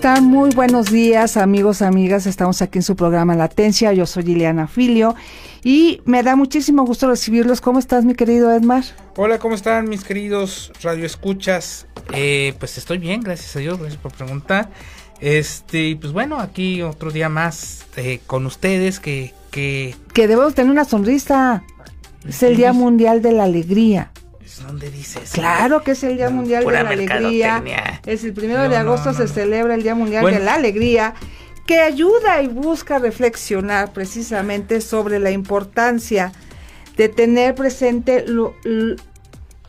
están? Muy buenos días, amigos, amigas. Estamos aquí en su programa Latencia. Yo soy Liliana Filio y me da muchísimo gusto recibirlos. ¿Cómo estás, mi querido Edmar? Hola, ¿cómo están mis queridos radioescuchas? Eh, pues estoy bien, gracias a Dios, gracias por preguntar. Este, pues bueno, aquí otro día más eh, con ustedes que, que... Que debemos tener una sonrisa. Es el Día Mundial de la Alegría. ¿Dónde dices? Claro que es el Día Mundial de la Alegría. Es el primero de agosto se celebra el Día Mundial de la Alegría, que ayuda y busca reflexionar precisamente sobre la importancia de tener presente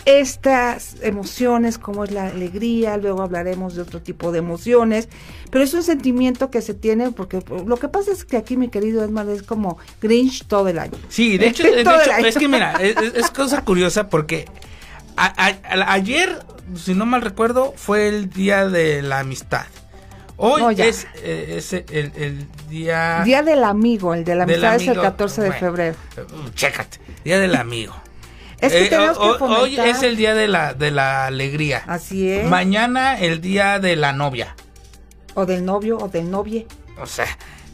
estas emociones como es la alegría, luego hablaremos de otro tipo de emociones, pero es un sentimiento que se tiene porque lo que pasa es que aquí mi querido Edmar es como Grinch todo el año. Sí, de hecho, de hecho es que mira, es cosa curiosa porque ayer, si no mal recuerdo, fue el día de la amistad. Hoy es, eh, el, día... Día del amigo, el de la amistad es el 14 de febrero. Uh, chécate, día del amigo. Es que eh, hoy, es el día de la, de la alegría. Así es. Mañana el día de la novia. O del novio o del novie. O sea,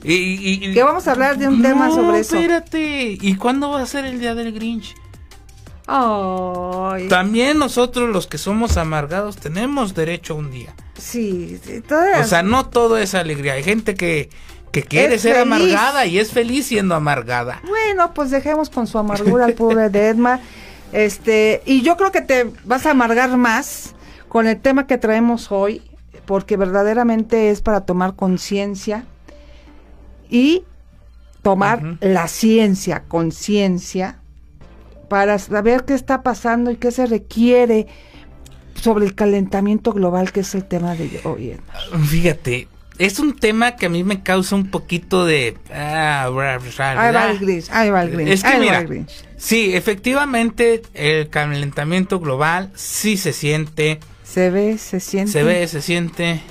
y, que vamos a hablar de un tema sobre eso. espérate. ¿Y cuándo va a ser el día del Grinch? También nosotros los que somos amargados tenemos derecho a un día. Sí, sí O sea, no todo es alegría. Hay gente que, que quiere ser amargada y es feliz siendo amargada. Bueno, pues dejemos con su amargura al pobre de Edma. Este, y yo creo que te vas a amargar más con el tema que traemos hoy, porque verdaderamente es para tomar conciencia y tomar la ciencia, conciencia para saber qué está pasando y qué se requiere sobre el calentamiento global, que es el tema de hoy. Fíjate, es un tema que a mí me causa un poquito de... Ah, ahí va el gris, ahí va el gris. Es que mira, sí, efectivamente el calentamiento global sí se siente. Se ve, se siente. Se ve, se siente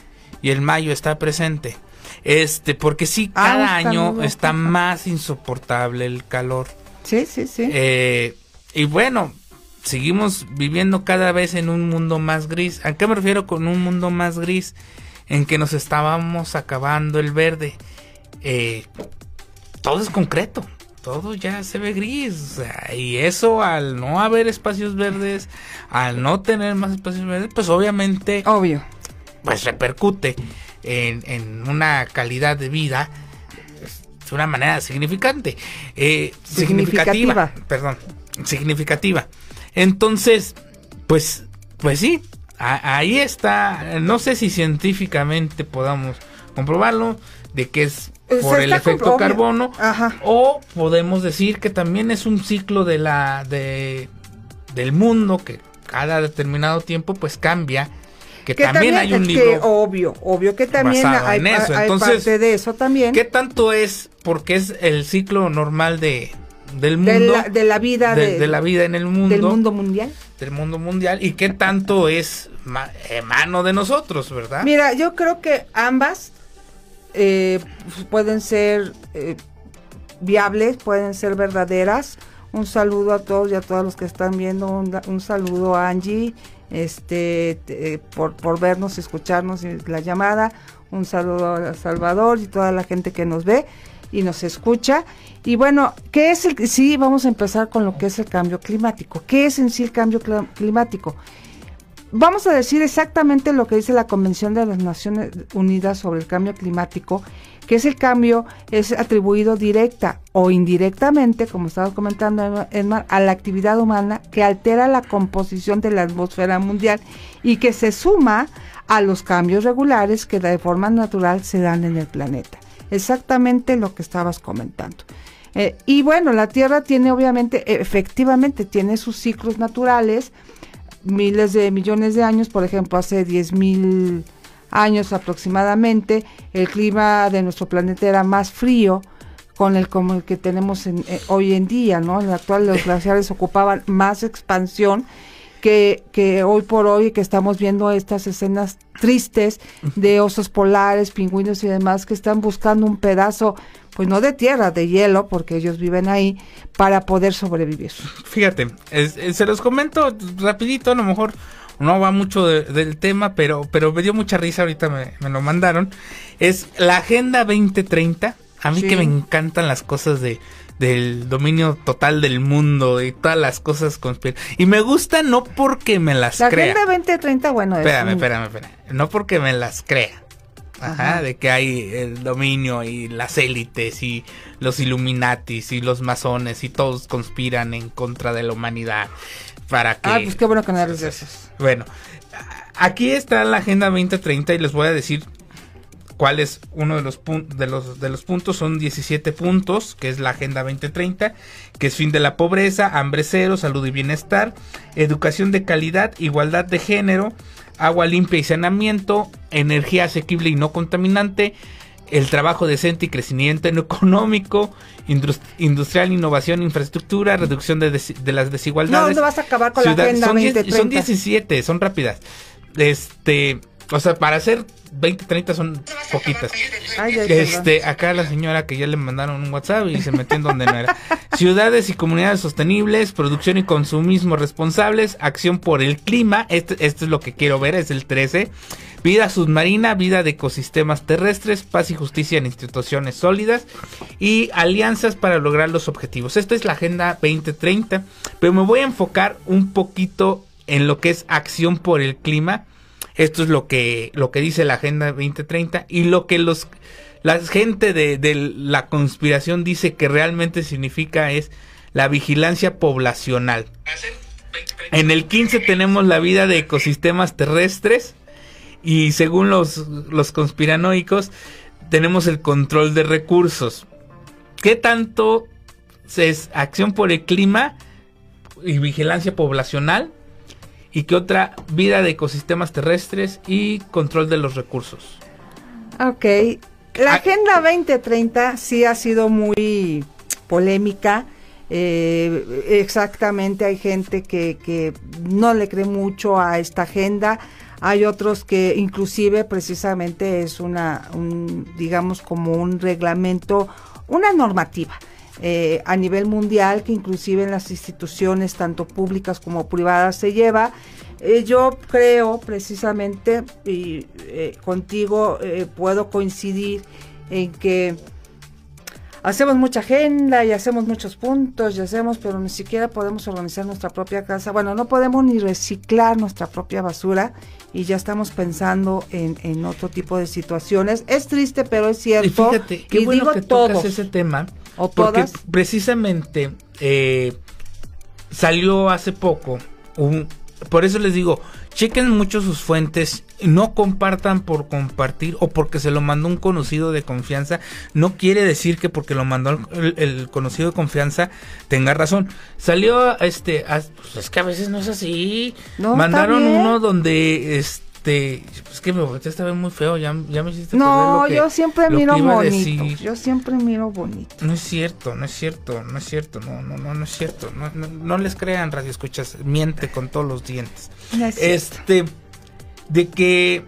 y el mayo está presente. Este, porque sí, ah, cada año está más insoportable el calor. Sí, sí, sí. Eh, y bueno, seguimos viviendo cada vez en un mundo más gris. ¿A qué me refiero con un mundo más gris? En que nos estábamos acabando el verde. Eh, todo es concreto, todo ya se ve gris. y eso al no haber espacios verdes, al no tener más espacios verdes, pues obviamente... Obvio. Pues repercute en, en una calidad de vida de una manera significante. Eh, significativa. Perdón significativa. Entonces, pues, pues sí, ahí está. No sé si científicamente podamos comprobarlo de que es por el efecto carbono o podemos decir que también es un ciclo de la de del mundo que cada determinado tiempo pues cambia que, también, hay un libro obvio obvio que también hay, Entonces, parte de eso también qué tanto es porque es el ciclo normal de del mundo de la, vida de, la vida en el mundo del mundo mundial. del mundo mundial y qué tanto es eh, mano de nosotros verdad mira yo creo que ambas eh, pueden ser eh, viables pueden ser verdaderas. Un saludo a todos y a todos los que están viendo. Un, saludo a Angie este por, por vernos escucharnos la llamada. Un saludo a Salvador y toda la gente que nos ve y nos escucha. Y bueno, ¿qué es el sí, vamos a empezar con lo que es el cambio climático. ¿Qué es en sí el cambio climático? Vamos a decir exactamente lo que dice la Convención de las Naciones Unidas sobre el cambio climático, que es el cambio es atribuido directa o indirectamente, como estaba comentando Edmar, a la actividad humana que altera la composición de la atmósfera mundial y que se suma a los cambios regulares que de forma natural se dan en el planeta exactamente lo que estabas comentando. Eh, y bueno, la Tierra tiene obviamente, efectivamente, tiene sus ciclos naturales, miles de millones de años, por ejemplo, hace 10 mil años aproximadamente, el clima de nuestro planeta era más frío con el como el que tenemos en, eh, hoy en día, ¿no? En el actual los glaciares ocupaban más expansión que, que hoy por hoy que estamos viendo estas escenas tristes de osos polares, pingüinos y demás que están buscando un pedazo, pues no de tierra, de hielo, porque ellos viven ahí, para poder sobrevivir. Fíjate, se los comento rapidito, a lo mejor no va mucho del tema, pero, pero me dio mucha risa, ahorita me, lo mandaron. Es la Agenda 2030. A mí que me encantan las cosas de del dominio total del mundo y todas las cosas Y me gusta no porque me las crea. La Agenda 2030, bueno, espérame, espérame, espérame. No porque me las crea. Ajá, de que hay el dominio y las élites y los Illuminatis y los masones y todos conspiran en contra de la humanidad para que... Ah, pues qué bueno que no eres de esos. Bueno, aquí está la Agenda 2030 y les voy a decir cuál es uno de los, de los, de los puntos. Son 17 puntos, que es la Agenda 2030, que es fin de la pobreza, hambre cero, salud y bienestar, educación de calidad, igualdad de género, agua limpia y saneamiento, energía asequible y no contaminante, el trabajo decente y crecimiento económico, industrial, innovación, infraestructura, reducción de, las desigualdades. No, no vas a acabar con la agenda son, son 17, son rápidas. Este, o sea, para hacer 20, 30 son poquitas. este, acá la señora que ya le mandaron un WhatsApp y se metió en donde no era. Ciudades y comunidades sostenibles, producción y consumismo responsables, acción por el clima, este, esto es lo que quiero ver, es el 13. Vida submarina, vida de ecosistemas terrestres, paz y justicia en instituciones sólidas y alianzas para lograr los objetivos. Esta es la Agenda 2030, pero me voy a enfocar un poquito en lo que es acción por el clima esto es lo que, lo que dice la Agenda 2030 y lo que los, la gente de, de la conspiración dice que realmente significa es la vigilancia poblacional. En el 15 tenemos la vida de ecosistemas terrestres y según los, los conspiranoicos tenemos el control de recursos. ¿Qué tanto es acción por el clima y vigilancia poblacional? Y que otra vida de ecosistemas terrestres y control de los recursos. Ok, la ah, Agenda 2030 sí ha sido muy polémica. Eh, exactamente, hay gente que, que no le cree mucho a esta agenda. Hay otros que inclusive precisamente es una, un, digamos como un reglamento, una normativa. Eh, a nivel mundial que inclusive en las instituciones tanto públicas como privadas se lleva. Eh, yo creo precisamente y eh, contigo puedo coincidir en que hacemos mucha agenda y hacemos muchos puntos y hacemos, pero ni siquiera podemos organizar nuestra propia casa. Bueno, no podemos ni reciclar nuestra propia basura y ya estamos pensando en, otro tipo de situaciones. Es triste, pero es cierto. Y fíjate, qué bueno que tocas ese tema ¿O porque precisamente eh, salió hace poco un, por eso les digo, chequen mucho sus fuentes, no compartan por compartir o porque se lo mandó un conocido de confianza, no quiere decir que porque lo mandó el, conocido de confianza tenga razón. Salió este, pues es que a veces no es así. Mandaron uno donde este este, pues que me volteaste a ver muy feo, ya, ya me hiciste No, lo que, yo siempre miro bonito. Yo siempre miro bonito. No es cierto, no es cierto, no es cierto, no, no, no, no es cierto. No, no, les crean, radio escuchas, miente con todos los dientes. este, de que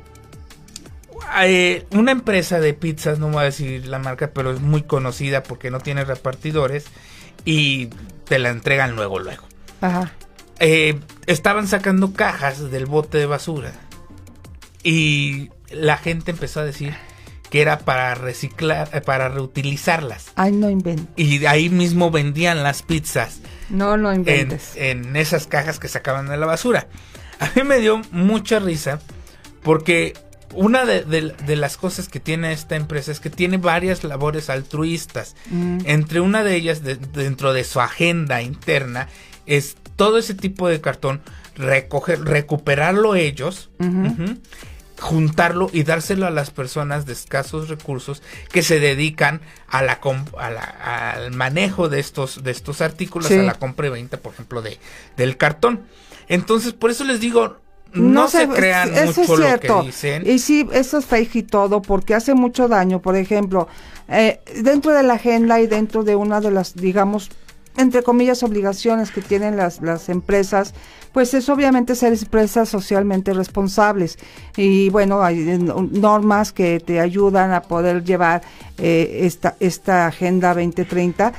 eh, una empresa de pizzas, no voy a decir la marca, pero es muy conocida porque no tiene repartidores y te la entregan luego, luego. Ajá. Eh, estaban sacando cajas del bote de basura y la gente empezó a decir que era para reciclar, eh, para reutilizarlas. Ay, no inventes. Y ahí mismo vendían las pizzas. No, no inventes. En, esas cajas que sacaban de la basura. A mí me dio mucha risa porque una de, las cosas que tiene esta empresa es que tiene varias labores altruistas. Mm. Entre una de ellas, dentro de su agenda interna, es todo ese tipo de cartón recoger, recuperarlo ellos, juntarlo y dárselo a las personas de escasos recursos que se dedican a la, al manejo de estos, de estos artículos, a la compra y venta, por ejemplo, de, del cartón. Entonces, por eso les digo, no, se, crean mucho lo que dicen. Y sí, eso es fake y todo, porque hace mucho daño. Por ejemplo, eh, dentro de la agenda y dentro de una de las, digamos, entre comillas, obligaciones que tienen las, las empresas, pues es obviamente ser empresas socialmente responsables. Y bueno, hay normas que te ayudan a poder llevar eh, esta, esta Agenda 2030.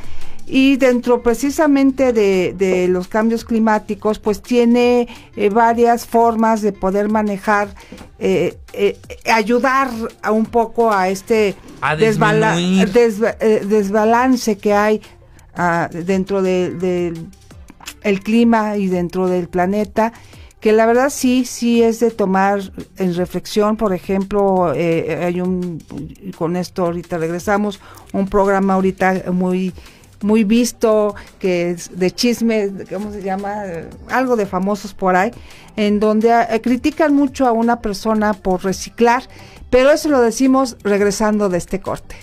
y dentro precisamente de, los cambios climáticos, pues tiene eh, varias formas de poder manejar, eh, eh, ayudar a un poco a este desbalance que hay ah, dentro del de, el clima y dentro del planeta que la verdad sí, sí es de tomar en reflexión, por ejemplo, hay un, con esto ahorita regresamos, un programa ahorita muy muy visto, que es de chisme, ¿cómo se llama? Algo de famosos por ahí, en donde eh, critican mucho a una persona por reciclar, pero eso lo decimos regresando de este corte.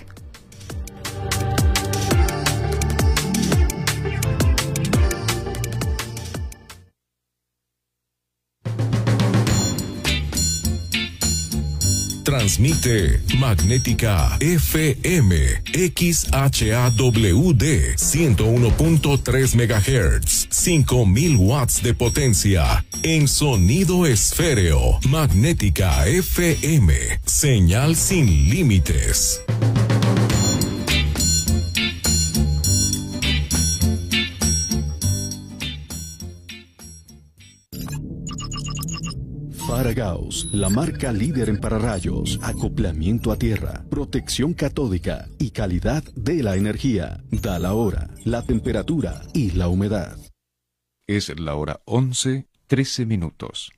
Transmite Magnética FM XHAWD 101.3 MHz 5000 watts de potencia en sonido esféreo. Magnética FM, señal sin límites. Paragaus, la marca líder en pararrayos, acoplamiento a tierra, protección catódica y calidad de la energía. Da la hora, la temperatura y la humedad. Es la hora 11, 13 minutos.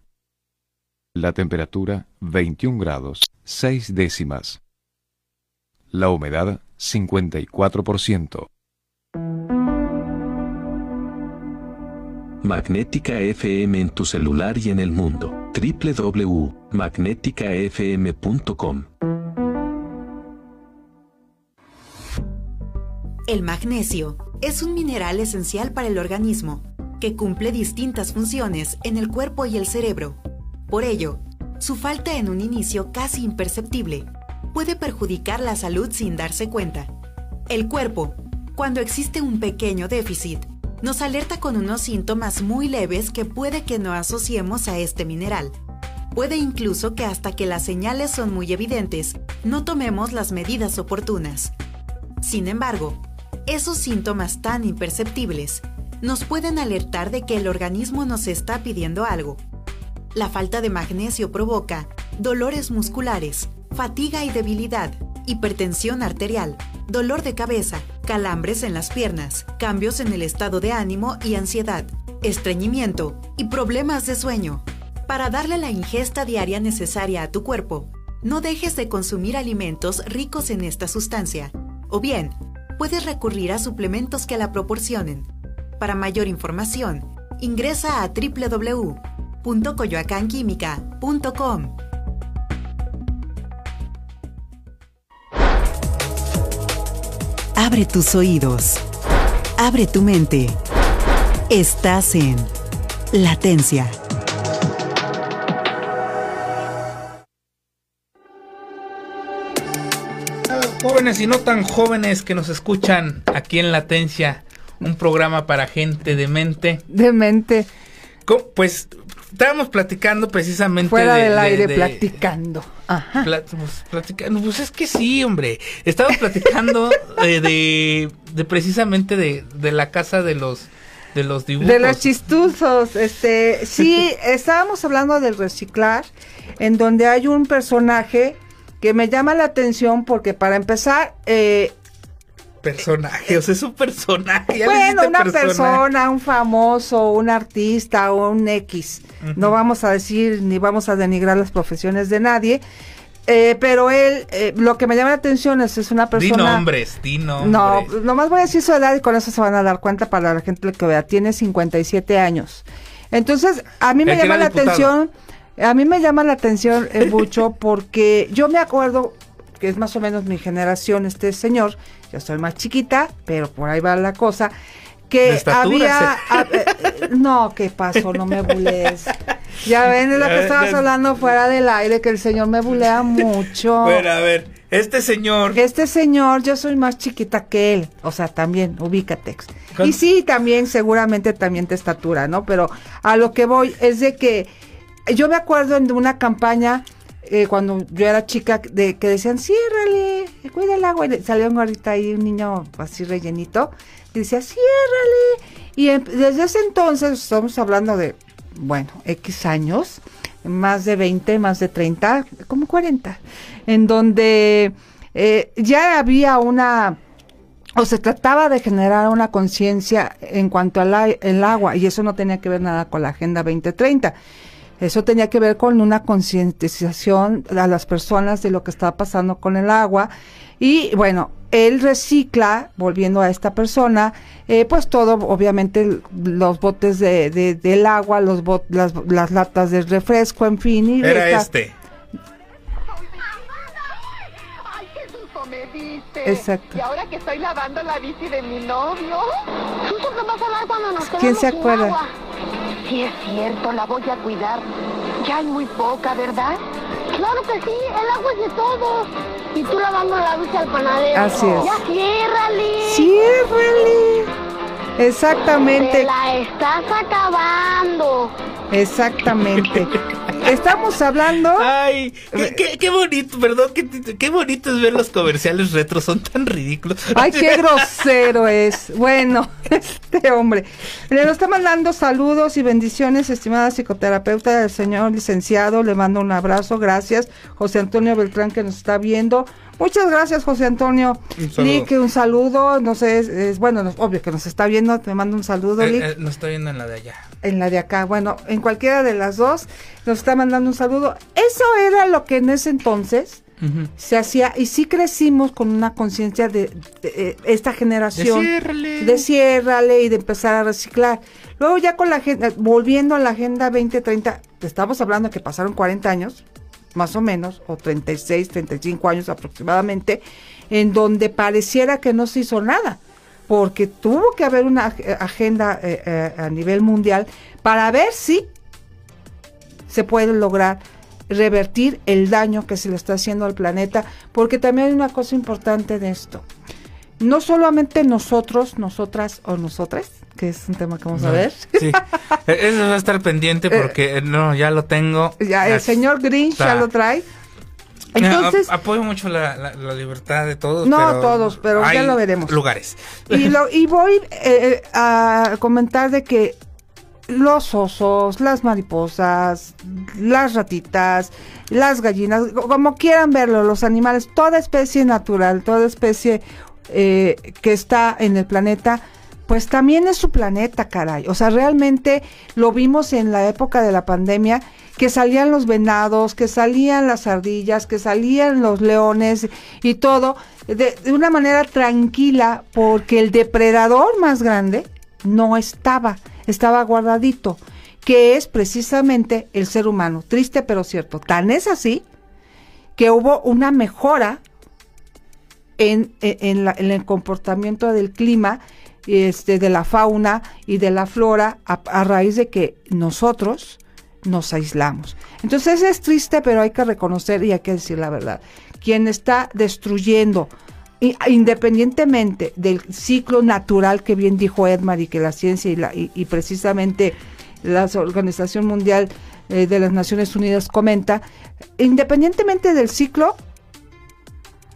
La temperatura 21 grados, 6 décimas. La humedad 54%. Magnética FM en tu celular y en el mundo www.magneticafm.com. El magnesio es un mineral esencial para el organismo que cumple distintas funciones en el cuerpo y el cerebro. Por ello, su falta en un inicio casi imperceptible puede perjudicar la salud sin darse cuenta. El cuerpo, cuando existe un pequeño déficit, nos alerta con unos síntomas muy leves que puede que no asociemos a este mineral. Puede incluso que hasta que las señales son muy evidentes, no tomemos las medidas oportunas. Sin embargo, esos síntomas tan imperceptibles nos pueden alertar de que el organismo nos está pidiendo algo. La falta de magnesio provoca dolores musculares, fatiga y debilidad, hipertensión arterial, dolor de cabeza, calambres en las piernas, cambios en el estado de ánimo y ansiedad, estreñimiento y problemas de sueño. Para darle la ingesta diaria necesaria a tu cuerpo, no dejes de consumir alimentos ricos en esta sustancia, o bien, puedes recurrir a suplementos que la proporcionen. Para mayor información, ingresa a www.coyoacanquímica.com. Abre tus oídos. Abre tu mente. Estás en Latencia. Jóvenes y no tan jóvenes que nos escuchan aquí en Latencia, un programa para gente de mente. De mente. Pues estábamos platicando precisamente. Fuera del aire, platicando. Ajá. Pues, platicando. Pues es que sí, hombre. Estábamos platicando eh, de, de, precisamente de, de la casa de los de los dibujos. De los chistuzos, este, sí, estábamos hablando del reciclar, en donde hay un personaje que me llama la atención porque para empezar, eh, personaje, o sea, es un personaje. Bueno, una persona, un famoso, un artista o un X. No vamos a decir ni vamos a denigrar las profesiones de nadie. Eh, pero él, eh, lo que me llama la atención es, es una persona... Di nombres, di nombres. No, nomás voy a decir su edad y con eso se van a dar cuenta para la gente que vea. Tiene 57 años. Entonces, a mí me llama la atención, a mí me llama la atención mucho porque yo me acuerdo que es más o menos mi generación, este señor, yo soy más chiquita, pero por ahí va la cosa, que había... Eh, no, ¿qué pasó? No me bules. Ya ven, es lo que estabas hablando fuera del aire, que el señor me bulea mucho. Bueno, a ver, este señor... Este señor, yo soy más chiquita que él, o sea, también, ubícate. Y sí, también, seguramente también de estatura, ¿no? Pero a lo que voy es de que yo me acuerdo de una campaña eh, cuando yo era chica, de que decían, ciérrale, cuida el agua. Y salió gordito ahí, un niño así rellenito, y decía, ciérrale. Y desde ese entonces, estamos hablando de, bueno, X años, más de 20, más de 30, como 40, en donde eh, ya había una o se trataba de generar una conciencia en cuanto al agua y eso no tenía que ver nada con la Agenda 2030. Eso tenía que ver con una concientización a las personas de lo que estaba pasando con el agua. Y bueno, él recicla, volviendo a esta persona, eh, pues todo, obviamente, los botes de, del agua, los las, las, latas de refresco, en fin. Y Era este. Exacto. Y ahora que estoy lavando la bici de mi novio. ¿Suso que vas a dar cuando nos ¿Quién se acuerda? Agua? Sí, es cierto, la voy a cuidar. Ya hay muy poca, ¿verdad? Claro que sí, el agua es de todos. Y tú lavando la bici al panadero. Así es. Ya ciérrale. Ciérrale. Exactamente. Te la estás acabando. Exactamente. Estamos hablando. Ay, qué, bonito, perdón, qué, qué, bonito es ver los comerciales retro, son tan ridículos. Ay, qué grosero es. Bueno, este hombre. Le está mandando saludos y bendiciones, estimada psicoterapeuta del señor licenciado. Le mando un abrazo, gracias. José Antonio Beltrán que nos está viendo. Muchas gracias, José Antonio. Lick, un saludo. No sé, es, bueno, obvio que nos está viendo. Te mando un saludo, eh, eh, nos está viendo en la de allá. En la de acá. Bueno, en cualquiera de las dos nos está mandando un saludo. Eso era lo que en ese entonces se hacía y sí crecimos con una conciencia de, eh, esta generación. De ciérrale. y de empezar a reciclar. Luego ya con la agenda, volviendo a la Agenda 2030, estamos hablando que pasaron 40 años más o menos, o 36, 35 años aproximadamente, en donde pareciera que no se hizo nada, porque tuvo que haber una agenda eh, eh, a nivel mundial para ver si se puede lograr revertir el daño que se le está haciendo al planeta, porque también hay una cosa importante de esto. No solamente nosotros, nosotras o nosotras, que es un tema que vamos a ver. Sí, e-, eso va a estar pendiente eh, porque eh, no, ya lo tengo. Ya, el señor Grinch ya lo trae. Entonces, apoyo mucho la, libertad de todos. No todos, pero ya lo veremos. Lugares. Y, lo, y voy eh, a comentar de que los osos, las mariposas, las ratitas, las gallinas, como quieran verlo, los animales, toda especie natural, toda especie que está en el planeta, pues también es su planeta, caray. O sea, realmente lo vimos en la época de la pandemia, que salían los venados, que salían las ardillas, que salían los leones y todo, de, una manera tranquila, porque el depredador más grande no estaba, estaba guardadito, que es precisamente el ser humano. Triste pero cierto. Tan es así que hubo una mejora en, en el comportamiento del clima este, de la fauna y de la flora a, raíz de que nosotros nos aislamos. Entonces es triste, pero hay que reconocer y hay que decir la verdad. Quien está destruyendo, independientemente del ciclo natural que bien dijo Edmar y que la ciencia y, la, y, precisamente la Organización Mundial eh, de las Naciones Unidas comenta, independientemente del ciclo,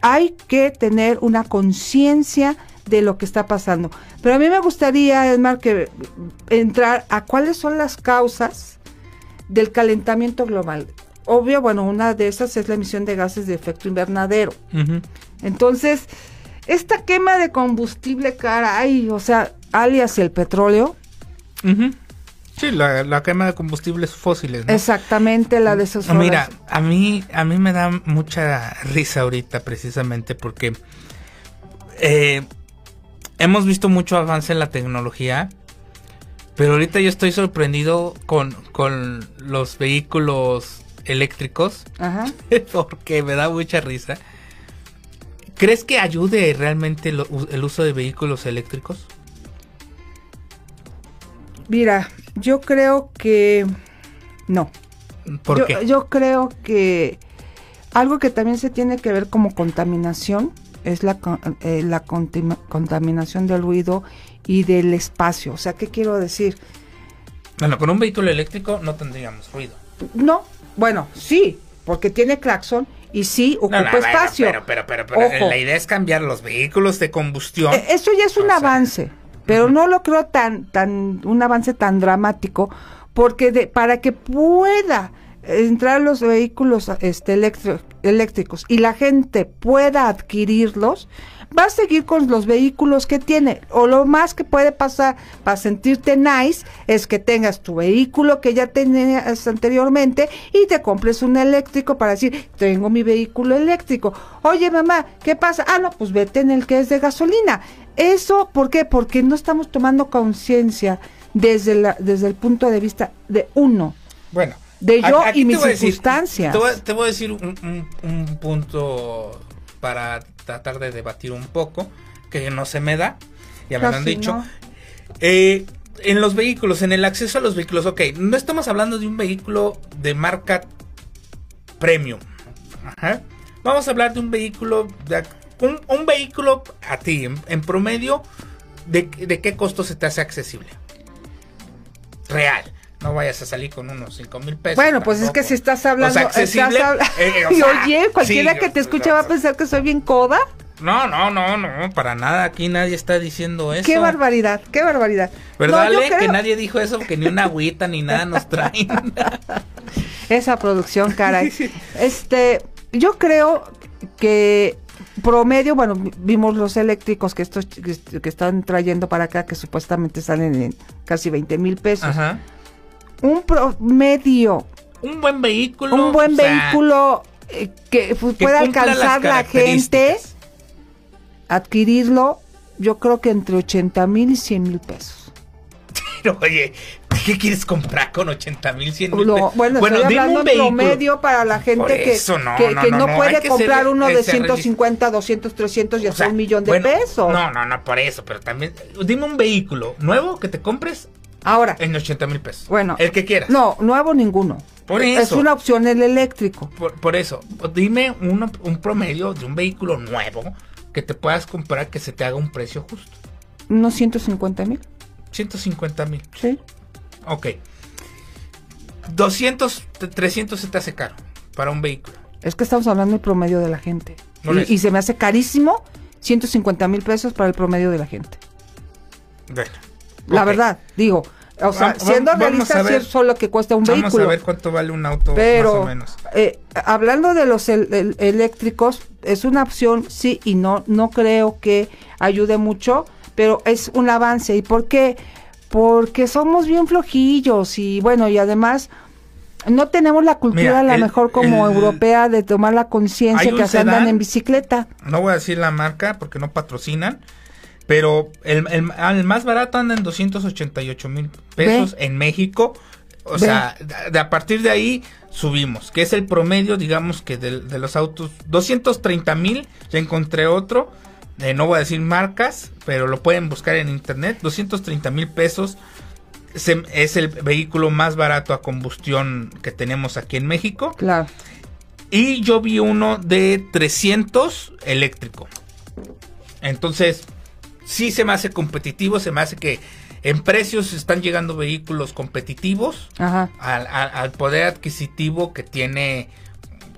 hay que tener una conciencia de lo que está pasando. Pero a mí me gustaría, Edmar, que entrar a cuáles son las causas del calentamiento global. Obvio, bueno, una de esas es la emisión de gases de efecto invernadero. Entonces, esta quema de combustible caray, o sea, alias el petróleo. Sí, la, quema de combustibles fósiles. Exactamente, la de esos. Mira, a mí, a mí me da mucha risa ahorita precisamente porque eh, hemos visto mucho avance en la tecnología, pero ahorita yo estoy sorprendido con, los vehículos eléctricos, Ajá. porque me da mucha risa. ¿Crees que ayude realmente el uso de vehículos eléctricos? Mira, yo creo que no. ¿Por yo, qué? Yo creo que algo que también se tiene que ver como contaminación es la, eh, la contaminación del ruido y del espacio. O sea, ¿qué quiero decir? Bueno, con un vehículo eléctrico no tendríamos ruido. No, bueno, sí, porque tiene claxon y sí ocupa espacio. Pero, pero, pero, la idea es cambiar los vehículos de combustión. E, eso ya es un avance, pero no lo creo tan, tan, un avance tan dramático, porque de, para que pueda entrar los vehículos este, eléctricos y la gente pueda adquirirlos, va a seguir con los vehículos que tiene. O lo más que puede pasar para sentirte nice es que tengas tu vehículo que ya tenías anteriormente y te compres un eléctrico para decir, tengo mi vehículo eléctrico. Oye, mamá, ¿qué pasa? Ah, no, pues vete en el que es de gasolina. Eso, ¿por qué? Porque no estamos tomando conciencia desde, la, desde el punto de vista de uno. Bueno. De yo y mis circunstancias. te, voy, a decir un, un punto para tratar de debatir un poco, que no se me da, ya me lo han dicho. Eh, en los vehículos, en el acceso a los vehículos, ok, no estamos hablando de un vehículo de marca premium. Vamos a hablar de un vehículo, de, un, vehículo a ti, en, promedio, de, qué costo se te hace accesible? Real no vayas a salir con unos 5 mil pesos. Bueno, pues es que si estás hablando. O sea, eh, y oye, cualquiera que te escuche va a pensar que soy bien coda. No, no, no, no, para nada. Aquí nadie está diciendo eso. Qué barbaridad, qué barbaridad. ¿Verdad, Que nadie dijo eso, que ni una agüita ni nada nos traen. Esa producción, caray. Este, yo creo que promedio, bueno, vimos los eléctricos que estos que, están trayendo para acá, que supuestamente salen en casi 20 mil pesos. Ajá un promedio. Un buen vehículo. Un buen vehículo eh, que, pueda alcanzar la gente, adquirirlo, yo creo que entre 80 mil y 100 mil pesos. Pero oye, ¿qué quieres comprar con 80 mil, 100 mil pesos? Bueno, bueno estoy hablando un promedio para la gente que, no, que, no, puede comprar uno de 150, 200, 300 y hasta un millón de pesos. No, no, no, por eso, pero también, dime un vehículo nuevo que te compres Ahora. En 80 mil pesos. Bueno. El que quieras. No, nuevo ninguno. Por eso. Es una opción el eléctrico. Por, eso. Dime un promedio de un vehículo nuevo que te puedas comprar que se te haga un precio justo. Unos 150 mil. 150 mil. Sí. Ok. 200, 300 se te hace caro para un vehículo. Es que estamos hablando del promedio de la gente. y, y, se me hace carísimo 150 mil pesos para el promedio de la gente. Bueno. La verdad, digo, o sea, siendo realista, sí es solo que cuesta un vehículo. Vamos a ver cuánto vale un auto más o menos. Eh, hablando de los eléctricos, es una opción, sí y no. No creo que ayude mucho, pero es un avance. ¿Y por qué? Porque somos bien flojillos y bueno, y además no tenemos la cultura a lo mejor como europea de tomar la conciencia que se andan en bicicleta. No voy a decir la marca porque no patrocinan pero el, el, más barato anda en 288 mil pesos en México. O sea, de, a partir de ahí subimos, que es el promedio, digamos que de, los autos. 230 mil, ya encontré otro. Eh, no voy a decir marcas, pero lo pueden buscar en internet. 230 mil pesos es el vehículo más barato a combustión que tenemos aquí en México. Claro. Y yo vi uno de 300 eléctrico. Entonces, sí se me hace competitivo, se me hace que en precios están llegando vehículos competitivos Al, poder adquisitivo que tiene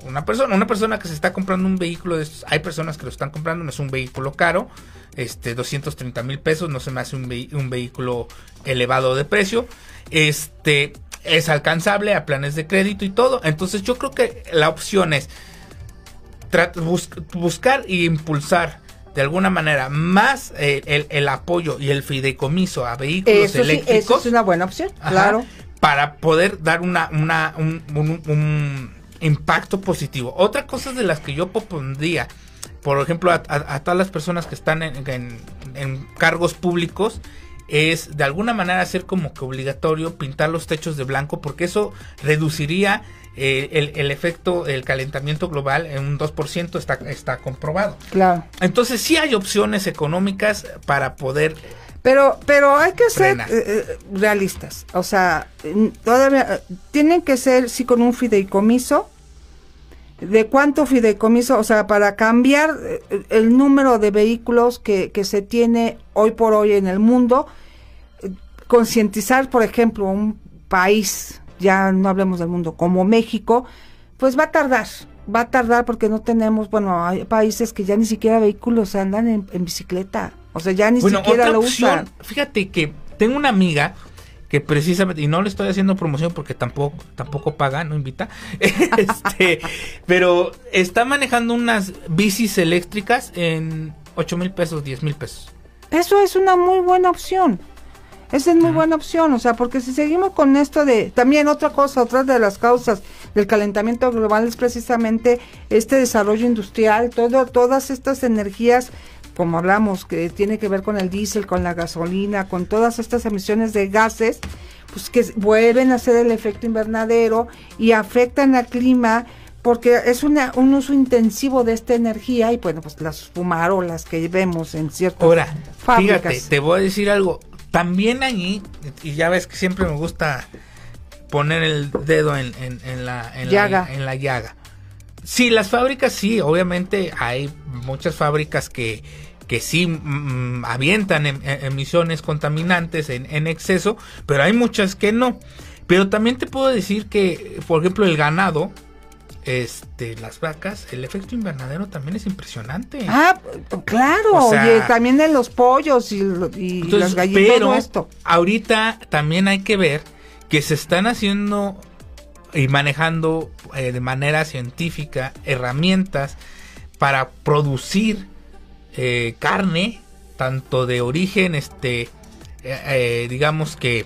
una persona, una persona que se está comprando un vehículo de estos, hay personas que lo están comprando, no es un vehículo caro, este 230 mil pesos, no se me hace un, un, vehículo elevado de precio, este es alcanzable a planes de crédito y todo, entonces yo creo que la opción es buscar e impulsar de alguna manera más eh, el, apoyo y el fideicomiso a vehículos eléctricos. eso es una buena opción, claro. Para poder dar una, una un, impacto positivo. Otra cosa de las que yo propondría, por ejemplo, a, todas las personas que están en, en, cargos públicos, es de alguna manera hacer como que obligatorio pintar los techos de blanco, porque eso reduciría eh, el, efecto, el calentamiento global en un 2% está, está comprobado. Claro. Entonces sí hay opciones económicas para poder... Pero, pero hay que ser eh, eh, realistas. O sea, todavía tienen que ser, sí, con un fideicomiso. ¿De cuánto fideicomiso? O sea, para cambiar el número de vehículos que, que se tiene hoy por hoy en el mundo, concientizar, por ejemplo, un país ya no hablemos del mundo, como México, pues va a tardar. va a tardar porque no tenemos, bueno, hay países que ya ni siquiera vehículos andan en, bicicleta. O sea, ya ni siquiera lo usan. Fíjate que tengo una amiga que precisamente, y no le estoy haciendo promoción porque tampoco, tampoco paga, no invita, este, pero está manejando unas bicis eléctricas en 8 mil pesos, 10 mil pesos. Eso es una muy buena opción. Esa es muy buena opción, o sea, porque si seguimos con esto de, también otra cosa, otra de las causas del calentamiento global es precisamente este desarrollo industrial, todo, todas estas energías, como hablamos, que tiene que ver con el diésel, con la gasolina, con todas estas emisiones de gases, pues que vuelven a hacer el efecto invernadero y afectan al clima porque es una, un uso intensivo de esta energía y bueno, pues las fumarolas que vemos en ciertas Ahora, Fíjate, te voy a decir algo, también allí, y ya ves que siempre me gusta poner el dedo en, la, llaga. en la llaga. Sí, las fábricas sí, obviamente hay muchas fábricas que, que sí mm, mm, avientan em, em, emisiones contaminantes en, en, exceso, pero hay muchas que no. Pero también te puedo decir que, por ejemplo, el ganado, este, las vacas, el efecto invernadero también es impresionante. Ah, claro, también en los pollos y, las gallinas, pero esto. Ahorita también hay que ver que se están haciendo y manejando eh, de manera científica herramientas para producir eh, carne, tanto de origen, este, eh, digamos que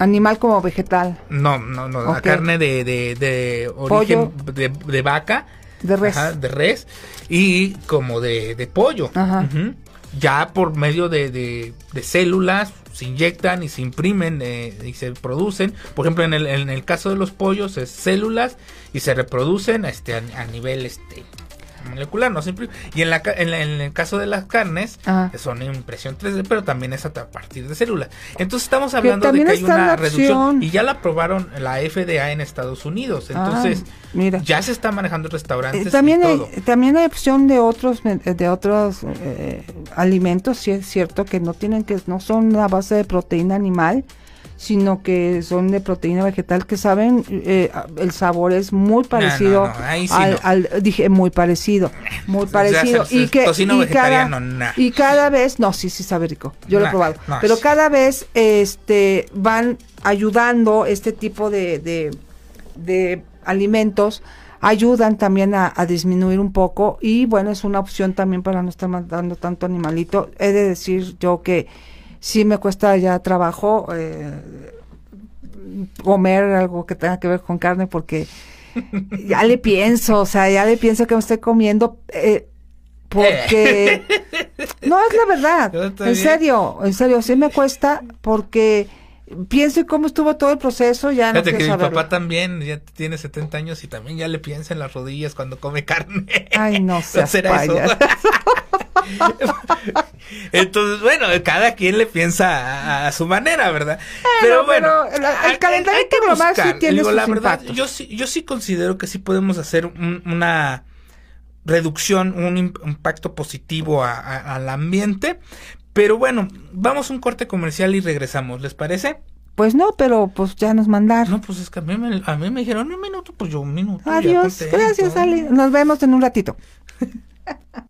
Animal como vegetal. No, no, no. La carne de, de, de origen de, vaca. De res. de res. Y como de, de pollo. Ajá. Ya por medio de, de, células se inyectan y se imprimen eh, y se producen. Por ejemplo, en el, en el caso de los pollos es células y se reproducen este, a, a nivel este, molecular, no siempre. Y en, la, en, el caso de las carnes, son impresión 3D, pero también es a partir de células. Entonces estamos hablando de que hay una reducción. Y ya la aprobaron la FDA en Estados Unidos. Entonces, mira. ya se está manejando restaurantes. Eh, también, Hay, también hay opción de otros, de otros eh, alimentos, si es cierto que no tienen que, no son a base de proteína animal sino que son de proteína vegetal que saben, eh, el sabor es muy parecido al, dije muy parecido, muy parecido. y que y cada, y cada vez, no, sí, sí sabe rico, yo lo he probado, pero cada vez este van ayudando este tipo de, de, de alimentos ayudan también a, a, disminuir un poco y bueno, es una opción también para no estar mandando tanto animalito. He de decir yo que sí me cuesta ya trabajo eh, comer algo que tenga que ver con carne porque ya le pienso, o sea, ya le pienso que me estoy comiendo eh, porque no es la verdad, en serio, en serio, sí me cuesta porque pienso cómo estuvo todo el proceso, ya no que mi papá también ya tiene 70 años y también ya le piensa en las rodillas cuando come carne. Ay, no sé. Entonces, bueno, cada quien le piensa a, su manera, ¿verdad? pero bueno, el calentamiento global sí tiene la verdad, yo sí, yo sí considero que sí podemos hacer una reducción, un impacto positivo al ambiente, pero bueno, vamos a un corte comercial y regresamos, ¿les parece? Pues no, pero pues ya nos mandaron. No, pues es que a mí me, a mí me dijeron un minuto, pues yo un minuto. Adiós, gracias Ali, nos vemos en un ratito.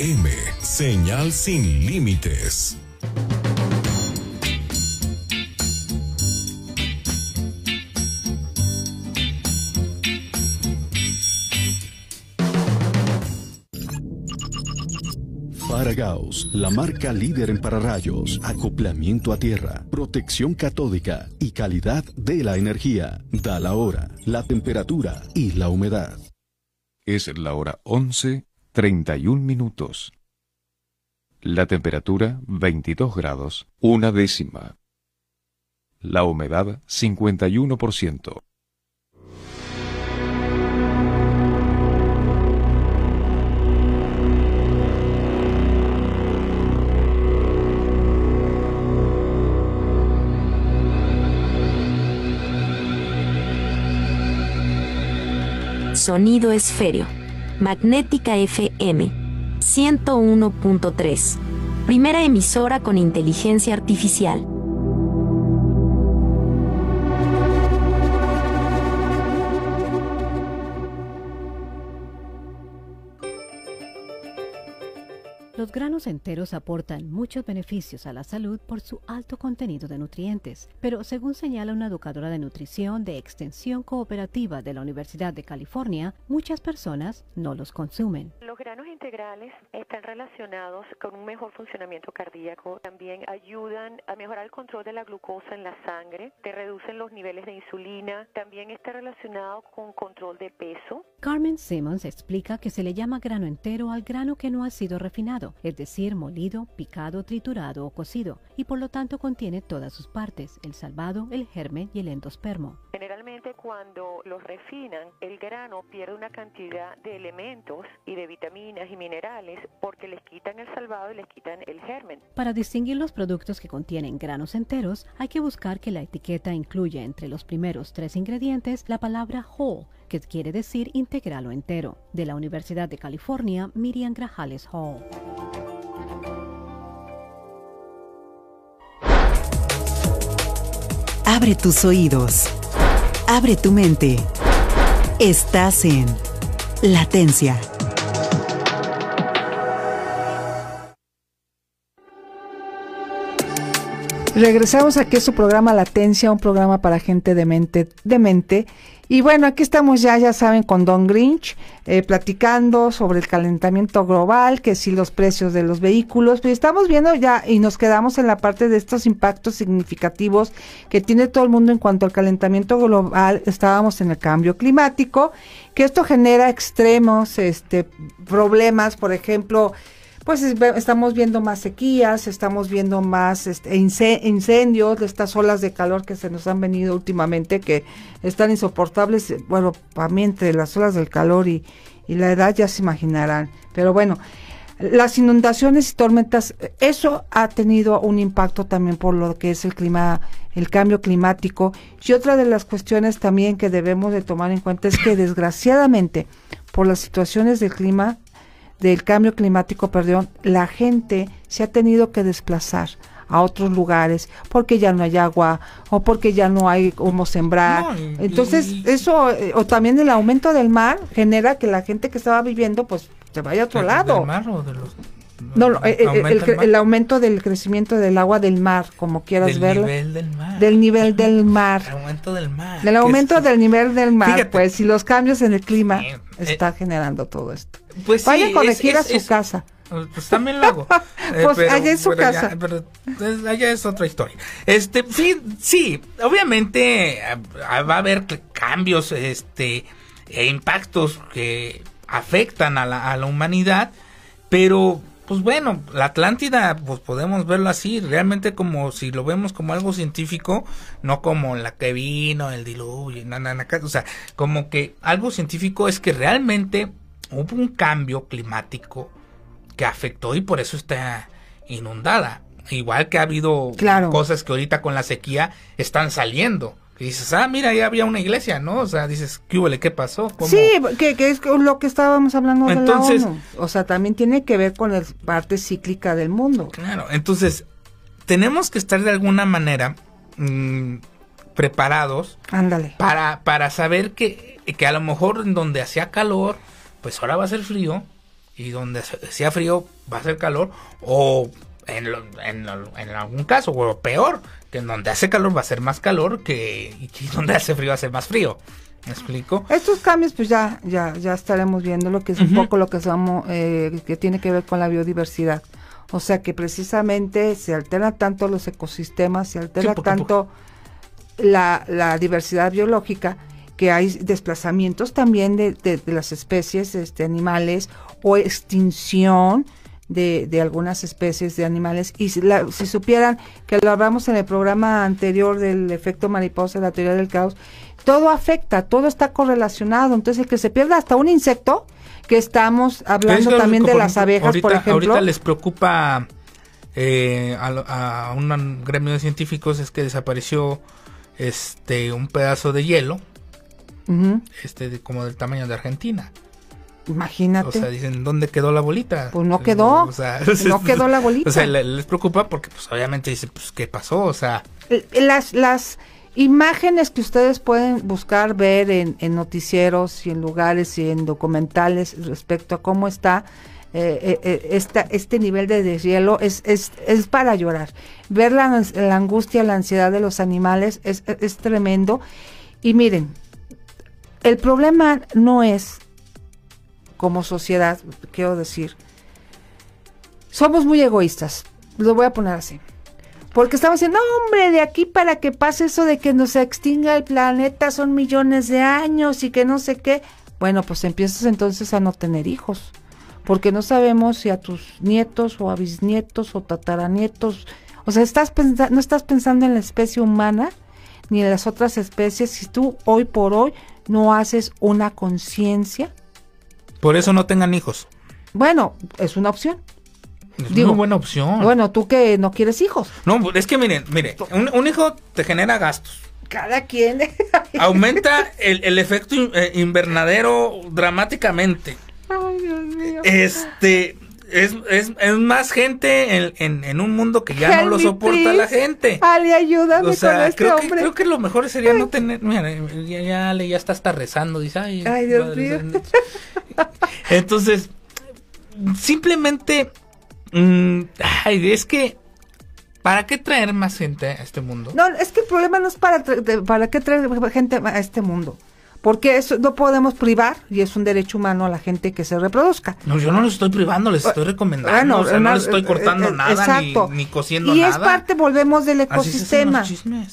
M, señal sin límites. Faragaos, la marca líder en pararrayos, acoplamiento a tierra, protección catódica y calidad de la energía. Da la hora, la temperatura y la humedad. Es la hora 11 31 minutos. La temperatura 22 grados, una décima. La humedad 51%. Sonido esféreo. Magnética FM 101.3. Primera emisora con inteligencia artificial. Los granos enteros aportan muchos beneficios a la salud por su alto contenido de nutrientes, pero según señala una educadora de nutrición de extensión cooperativa de la Universidad de California, muchas personas no los consumen. Los granos integrales están relacionados con un mejor funcionamiento cardíaco, también ayudan a mejorar el control de la glucosa en la sangre, te reducen los niveles de insulina, también está relacionado con control de peso. Carmen Simmons explica que se le llama grano entero al grano que no ha sido refinado es decir, molido, picado, triturado o cocido, y por lo tanto contiene todas sus partes, el salvado, el germen y el endospermo. Generalmente cuando los refinan, el grano pierde una cantidad de elementos y de vitaminas y minerales porque les quitan el salvado y les quitan el germen. Para distinguir los productos que contienen granos enteros, hay que buscar que la etiqueta incluya entre los primeros tres ingredientes la palabra whole, que quiere decir integral o entero. De la Universidad de California, Miriam Grajales Hall. Abre tus oídos. Abre tu mente. Estás en Latencia. Regresamos aquí a su programa Latencia, un programa para gente de mente, de mente y bueno, aquí estamos ya, ya saben, con Don Grinch, eh, platicando sobre el calentamiento global, que si los precios de los vehículos, pues estamos viendo ya y nos quedamos en la parte de estos impactos significativos que tiene todo el mundo en cuanto al calentamiento global. Estábamos en el cambio climático, que esto genera extremos, este, problemas, por ejemplo, pues estamos viendo más sequías, estamos viendo más este, incendios, estas olas de calor que se nos han venido últimamente, que están insoportables, bueno, para mí entre las olas del calor y, y la edad ya se imaginarán, pero bueno, las inundaciones y tormentas, eso ha tenido un impacto también por lo que es el clima, el cambio climático. Y otra de las cuestiones también que debemos de tomar en cuenta es que desgraciadamente por las situaciones del clima del cambio climático, perdón, la gente se ha tenido que desplazar a otros lugares porque ya no hay agua o porque ya no hay cómo sembrar. Entonces, eso, eh, o también el aumento del mar genera que la gente que estaba viviendo, pues, se vaya a otro lado. No, eh, eh, el, aumento del crecimiento del agua del mar, como quieras verlo. Del nivel del mar. Del nivel del mar. El aumento del mar. Del aumento del nivel del mar, pues, y los cambios en el clima está generando todo esto. Pues Vaya a corregir a su casa. Pues también lo hago. Eh, pues allá es su casa. pero allá es otra historia. Este, sí, sí, obviamente va a haber cambios, este, e impactos que afectan a la, a la humanidad, pero pues bueno, la Atlántida, pues podemos verlo así, realmente como si lo vemos como algo científico, no como la que vino, el diluvio, o sea, como que algo científico es que realmente hubo un cambio climático que afectó y por eso está inundada. Igual que ha habido cosas que ahorita con la sequía están saliendo. Y dices, ah, mira, ya había una iglesia, ¿no? O sea, dices, ¿qué hubo? ¿Qué pasó? Sí, que, es lo que estábamos hablando entonces, de la ONU. O sea, también tiene que ver con la parte cíclica del mundo. Claro, entonces, tenemos que estar de alguna manera mm, preparados. Ándale. Para, para saber que, que a lo mejor en donde hacía calor, pues ahora va a ser frío. Y donde hacía frío va a ser calor. O en, en, en algún caso, o peor, que en donde hace calor va a ser más calor que y donde hace frío va a ser más frío. ¿Me explico? Estos cambios, pues ya, ya, ya estaremos viendo lo que es un poco lo que somos, eh, que tiene que ver con la biodiversidad. O sea que precisamente se alteran tanto los ecosistemas, se altera tanto La, la, diversidad biológica que hay desplazamientos también de, de, de las especies este, animales o extinción de, de algunas especies de animales. Y si, la, si supieran que lo hablamos en el programa anterior del efecto mariposa, la teoría del caos, todo afecta, todo está correlacionado. Entonces, el que se pierda hasta un insecto, que estamos hablando también de las abejas, por ejemplo. Ahorita les preocupa eh, a, un gremio de científicos es que desapareció este un pedazo de hielo, este como del tamaño de Argentina. Imagínate. O sea, dicen, ¿dónde quedó la bolita? Pues no quedó. O sea, no quedó la bolita. O sea, les preocupa porque, pues, obviamente dice, pues, ¿qué pasó? O sea. Las, las imágenes que ustedes pueden buscar, ver en, noticieros y en lugares y en documentales respecto a cómo está eh, eh, eh este nivel de deshielo es, es, es para llorar. Ver la, la, angustia, la ansiedad de los animales es, es tremendo. Y miren, el problema no es como sociedad, quiero decir, somos muy egoístas, lo voy a poner así. Porque estamos diciendo, hombre, de aquí para que pase eso de que nos extinga el planeta son millones de años y que no sé qué. Bueno, pues empiezas entonces a no tener hijos. Porque no sabemos si a tus nietos o a bisnietos o tataranietos. O sea, estás no estás pensando en la especie humana ni en las otras especies si tú hoy por hoy no haces una conciencia por eso no tengan hijos. Bueno, es una opción. Es una buena opción. Bueno, tú que no quieres hijos. No, es que miren, mire, un, hijo te genera gastos. Cada quien. Aumenta el, efecto eh, invernadero dramáticamente. Ay, Dios mío. Este, es, es, es, más gente en, en, un mundo que ya no lo soporta la gente. Ale, ayúdame o sea, con este creo hombre. Que, creo que lo mejor sería no tener. Mira, ya, ya, ya está hasta rezando. Dice, ay, ay Dios mío. Entonces, simplemente. Mmm, ay, es que. ¿Para qué traer más gente a este mundo? No, es que el problema no es para, para qué traer gente a este mundo porque eso no podemos privar y es un derecho humano a la gente que se reproduzca. No, yo no los estoy privando, les estoy recomendando, o sea, no les estoy cortando eh, nada ni, ni, cosiendo nada. Y es parte, volvemos del ecosistema.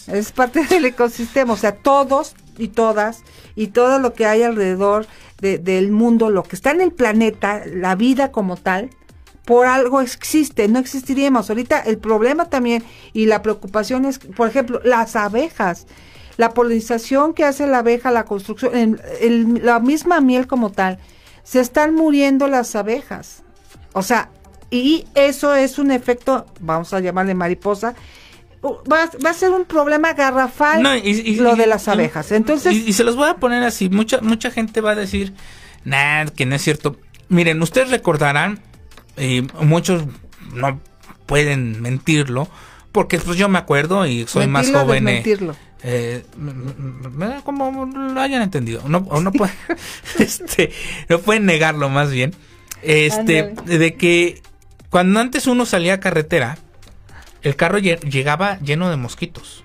Es parte del ecosistema, o sea, todos y todas y todo lo que hay alrededor del mundo, lo que está en el planeta, la vida como tal, por algo existe, no existiríamos. Ahorita el problema también y la preocupación es, por ejemplo, las abejas la polinización que hace la abeja, la construcción, la misma miel como tal, se están muriendo las abejas. O sea, y eso es un efecto, vamos a llamarle mariposa, Va, va, a ser un problema garrafal lo de las abejas. Entonces, y, se los voy a poner así, mucha mucha gente va a decir, nada, que no es cierto. Miren, ustedes recordarán, y muchos no pueden mentirlo, porque pues yo me acuerdo y soy más joven. Eh, como lo hayan entendido, no, no, puede, este, no pueden negarlo más bien, este, de que cuando antes uno salía a carretera, el carro llegaba lleno de mosquitos.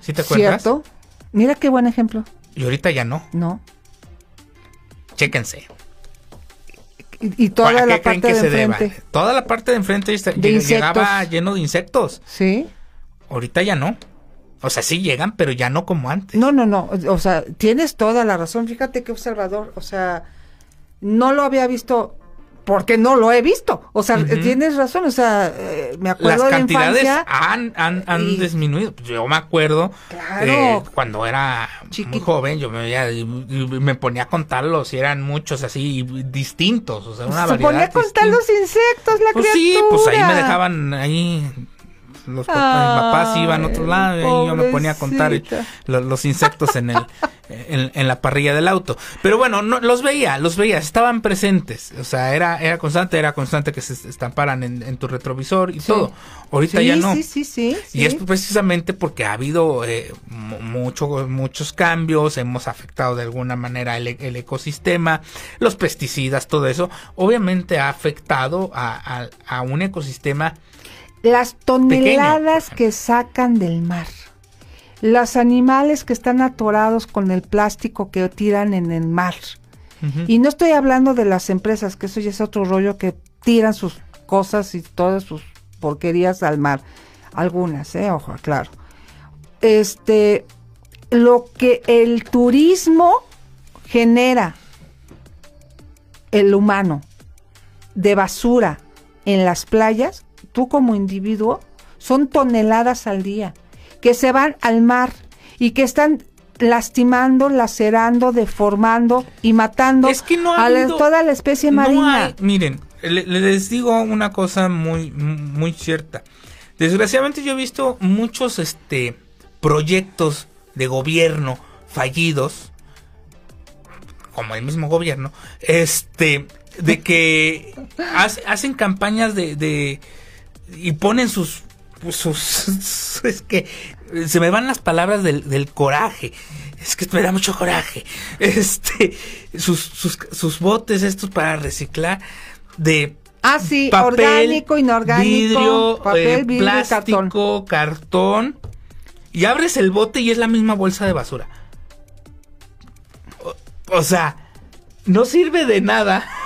¿Sí te acuerdas? ¿Cierto? Mira qué buen ejemplo. Y ahorita ya no. No. Chéquense. Y, toda la parte de enfrente. Toda la parte de enfrente llegaba lleno de insectos. Sí. Ahorita ya no. O sea, sí llegan, pero ya no como antes. No, no, no. O sea, tienes toda la razón. Fíjate qué observador. O sea, no lo había visto porque no lo he visto. O sea, tienes razón. O sea, eh, me acuerdo Las de cantidades la han, han, han disminuido. Yo me acuerdo claro. cuando era muy joven, yo me, me ponía a contarlos y eran muchos así distintos. O sea, una Se ponía a contar los insectos, la pues criatura. Sí, pues ahí me dejaban ahí los papás, iban a otro lado y yo me ponía a contar los, insectos en el en, la parrilla del auto. Pero bueno, no, los veía, los veía, estaban presentes. O sea, era, era constante, era constante que se estamparan en, tu retrovisor y todo. Ahorita ya no. Sí, sí, sí, Y es precisamente porque ha habido eh, mucho, muchos cambios, hemos afectado de alguna manera el, ecosistema, los pesticidas, todo eso. Obviamente ha afectado a, a un ecosistema las toneladas que sacan del mar, los animales que están atorados con el plástico que tiran en el mar. Y no estoy hablando de las empresas, que eso ya es otro rollo que tiran sus cosas y todas sus porquerías al mar. Algunas, eh, ojo, claro. Este, lo que el turismo genera, el humano, de basura, en las playas, tú como individuo, son toneladas al día que se van al mar y que están lastimando, lacerando, deformando y matando a toda la especie marina. miren, les digo una cosa muy muy cierta. Desgraciadamente yo he visto muchos este proyectos de gobierno fallidos como el mismo gobierno, este de que hacen campañas de, de y ponen sus pues sus, es que se me van las palabras del, del, coraje. Es que me da mucho coraje. Este, sus, sus, sus botes estos para reciclar de Ah, sí, orgánico, inorgánico, vidrio, papel, eh, plástico, cartón. Y abres el bote y es la misma bolsa de basura. O, sea, no sirve de nada.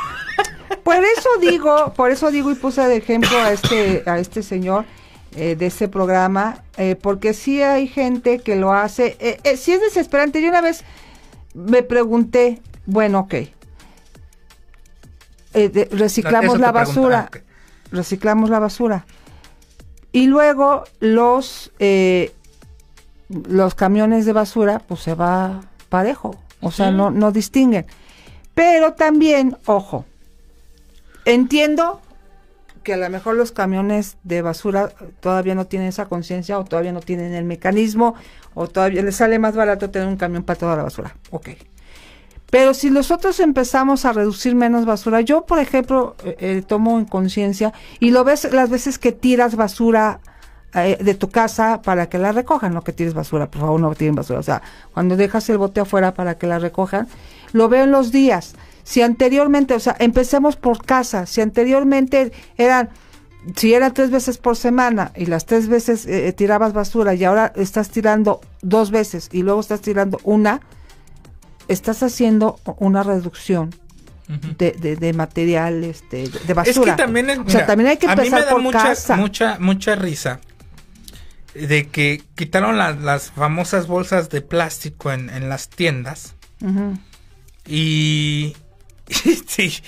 Por eso digo, por eso digo y puse de ejemplo a este, a este señor eh, de ese programa, eh, porque sí hay gente que lo hace, eh, eh sí es desesperante. Yo una vez me pregunté, bueno, ok, reciclamos la basura, ah, reciclamos la basura, y luego los, los camiones de basura, pues se va parejo, o sea, no, no distinguen. Pero también, ojo, entiendo que a lo mejor los camiones de basura todavía no tienen esa conciencia o todavía no tienen el mecanismo o todavía les sale más barato tener un camión para toda la basura. Ok. Pero si nosotros empezamos a reducir menos basura, yo por ejemplo eh, eh, tomo en conciencia y lo ves las veces que tiras basura eh, de tu casa para que la recojan, no que tires basura, por favor no tiren basura, o sea, cuando dejas el bote afuera para que la recojan, lo veo en los días si anteriormente, o sea, empecemos por casa, si anteriormente eran, si eran tres veces por semana y las tres veces eh, eh, tirabas basura y ahora estás tirando dos veces y luego estás tirando una, estás haciendo una reducción. De, de, material este, de basura. Es que también o sea, también hay que empezar a mí me da mucha, mucha, mucha risa de que quitaron las famosas bolsas de plástico en, en las tiendas y sí,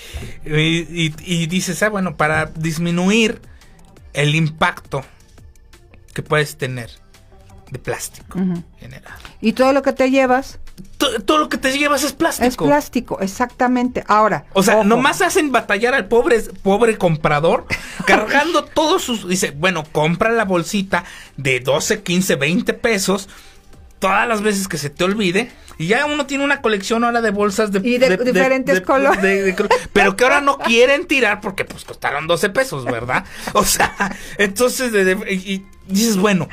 y, dices, ah, bueno, para disminuir el impacto que puedes tener de plástico general. ¿Y todo lo que te llevas? Todo, lo que te llevas es plástico. Es plástico, exactamente. Ahora. O sea, nomás hacen batallar al pobre, pobre comprador cargando todos sus. Dice, bueno, compra la bolsita de 12, 15, 20 pesos todas las veces que se te olvide. Y ya uno tiene una colección ahora de bolsas de, y de, diferentes colores. pero que ahora no quieren tirar porque pues costaron 12 pesos, ¿verdad? O sea, entonces y, dices, bueno,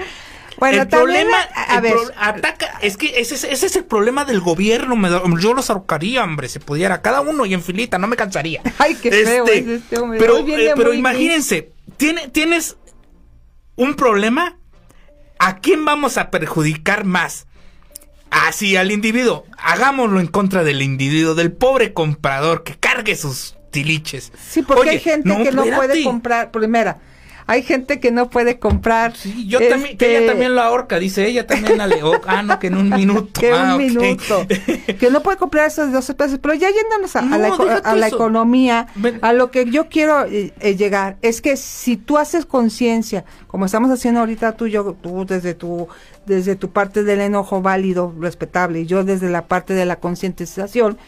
bueno, el problema, a ver, ataca, es que ese, ese, es el problema del gobierno. yo los ahorcaría, hombre, si pudiera, cada uno y en filita, no me cansaría. Ay, qué feo este, este hombre. Pero, eh, pero imagínense, tiene, tienes un problema ¿a quién vamos a perjudicar más? Así al individuo. Hagámoslo en contra del individuo, del pobre comprador que cargue sus tiliches. Sí, porque hay gente que no puede comprar. Primera, hay gente que no puede comprar. Sí, yo también, que ella este, también lo ahorca, dice ella también la ah, no, que en un minuto. Que un ah, minuto. que no puede comprar esos 12 pesos. Pero ya yéndonos a, la, economía, a lo que yo quiero eh, eh, llegar, es que si tú haces conciencia, como estamos haciendo ahorita tú, yo, tú desde tu, desde tu parte del enojo válido, respetable, y yo desde la parte de la concientización,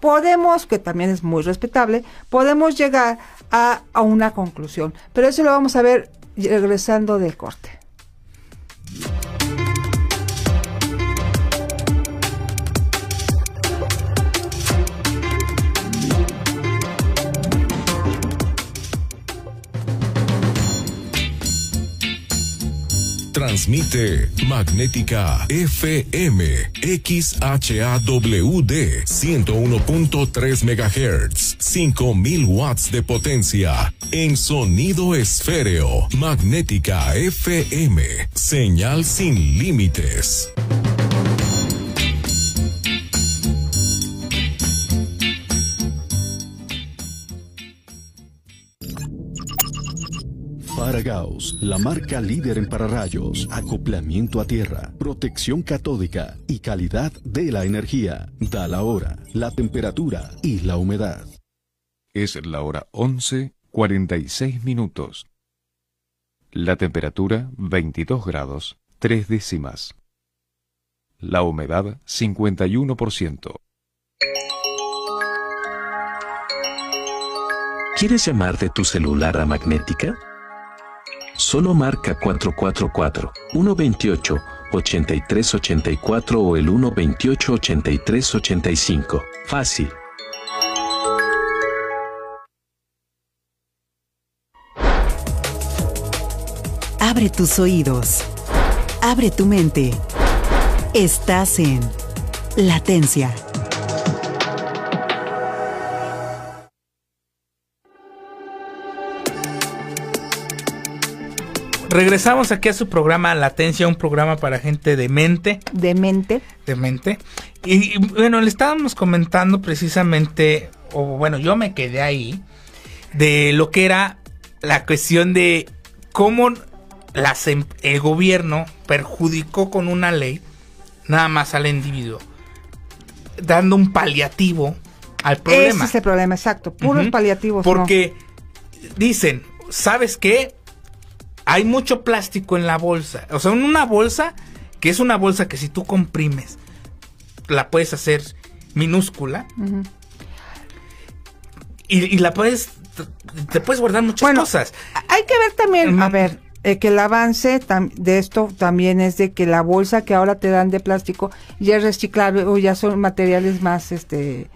podemos, que también es muy respetable, podemos llegar a, a una conclusión. Pero eso lo vamos a ver regresando del corte. Transmite Magnética FM XHAWD 101.3 MHz 5000 watts de potencia en sonido esféreo. Magnética FM. Señal sin límites. Paragaus, la marca líder en pararrayos, acoplamiento a tierra, protección catódica y calidad de la energía. Da la hora, la temperatura y la humedad. Es la hora 11 46 minutos. La temperatura 22 grados 3 décimas. La humedad 51%. ¿Quieres llamar de tu celular a Magnética? Solo marca 444 128 8384 o el 128 8385. Fácil. Abre tus oídos. Abre tu mente. Estás en Latencia. Regresamos aquí a su programa Latencia, un programa para gente de mente. De mente. De mente. Y, y bueno, le estábamos comentando precisamente, o bueno, yo me quedé ahí, de lo que era la cuestión de cómo Em, el gobierno perjudicó con una ley nada más al individuo, dando un paliativo al problema. Ese es el problema, exacto, puros paliativos. Porque dicen, ¿sabes qué? Hay mucho plástico en la bolsa. O sea, en una bolsa, que es una bolsa que si tú comprimes, la puedes hacer minúscula. y, la puedes, te puedes guardar muchas cosas. Hay que ver también, a ver, eh, que el avance de esto también es de que la bolsa que ahora te dan de plástico ya es reciclable o ya son materiales más este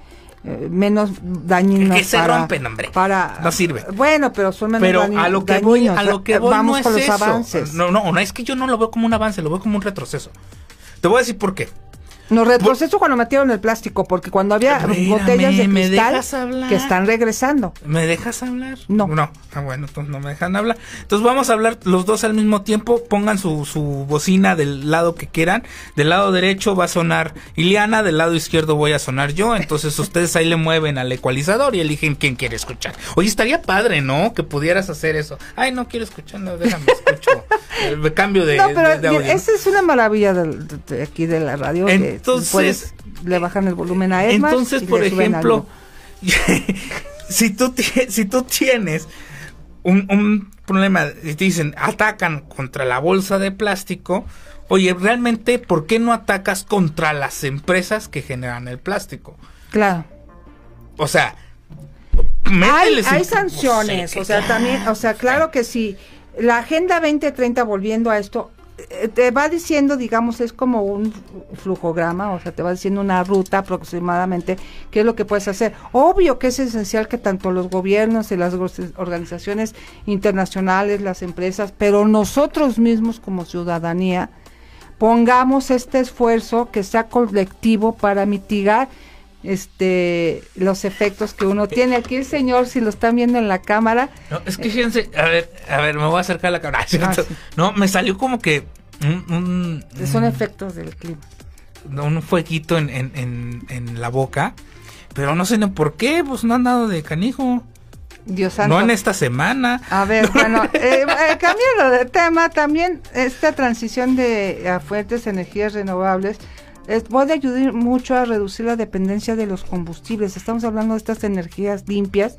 eh, menos dañinos que se rompen hombre. para no sirve. Bueno pero son menos pero a lo que voy a lo que voy vamos no con los avances. No no no es que yo no lo veo como un avance lo veo como un retroceso. Te voy a decir por qué no, retroceso cuando metieron el plástico, porque cuando había botellas de cristal que están regresando. ¿Me dejas hablar? No. No, ah, bueno, entonces no me dejan hablar. Entonces vamos a hablar los dos al mismo tiempo. Pongan su, su bocina del lado que quieran. Del lado derecho va a sonar Iliana, del lado izquierdo voy a sonar yo. Entonces ustedes ahí le mueven al ecualizador y eligen quién quiere escuchar. Oye, estaría padre, ¿no? Que pudieras hacer eso. Ay, no quiero escuchar, no, déjame escucho. el cambio de, no, pero Esa es una maravilla de, aquí de la radio. Entonces, le bajan el volumen a Edmar Entonces, por ejemplo, si tú si tú tienes un, un problema y te dicen atacan contra la bolsa de plástico, oye, realmente, ¿por qué no atacas contra las empresas que generan el plástico? Claro. O sea, hay, hay sanciones, o sea, también, o sea, claro que sí. La Agenda 2030, volviendo a esto, te va diciendo, digamos, es como un flujograma, o sea, te va diciendo una ruta aproximadamente, qué es lo que puedes hacer. Obvio que es esencial que tanto los gobiernos y las organizaciones internacionales, las empresas, pero nosotros mismos como ciudadanía, pongamos este esfuerzo que sea colectivo para mitigar este los efectos que uno tiene. Aquí el señor, si lo están viendo en la cámara. No, es que fíjense, a ver, a ver, me voy a acercar a la cámara. Ah, no, me salió como que un, Son efectos del clima. Un fueguito en, en, en, la boca, pero no sé ni por qué, pues no han dado de canijo. Dios santo. No en esta semana. A ver, bueno, eh, eh, cambiando de tema, también esta transición de a fuertes energías renovables puede ayudar mucho a reducir la dependencia de los combustibles. Estamos hablando de estas energías limpias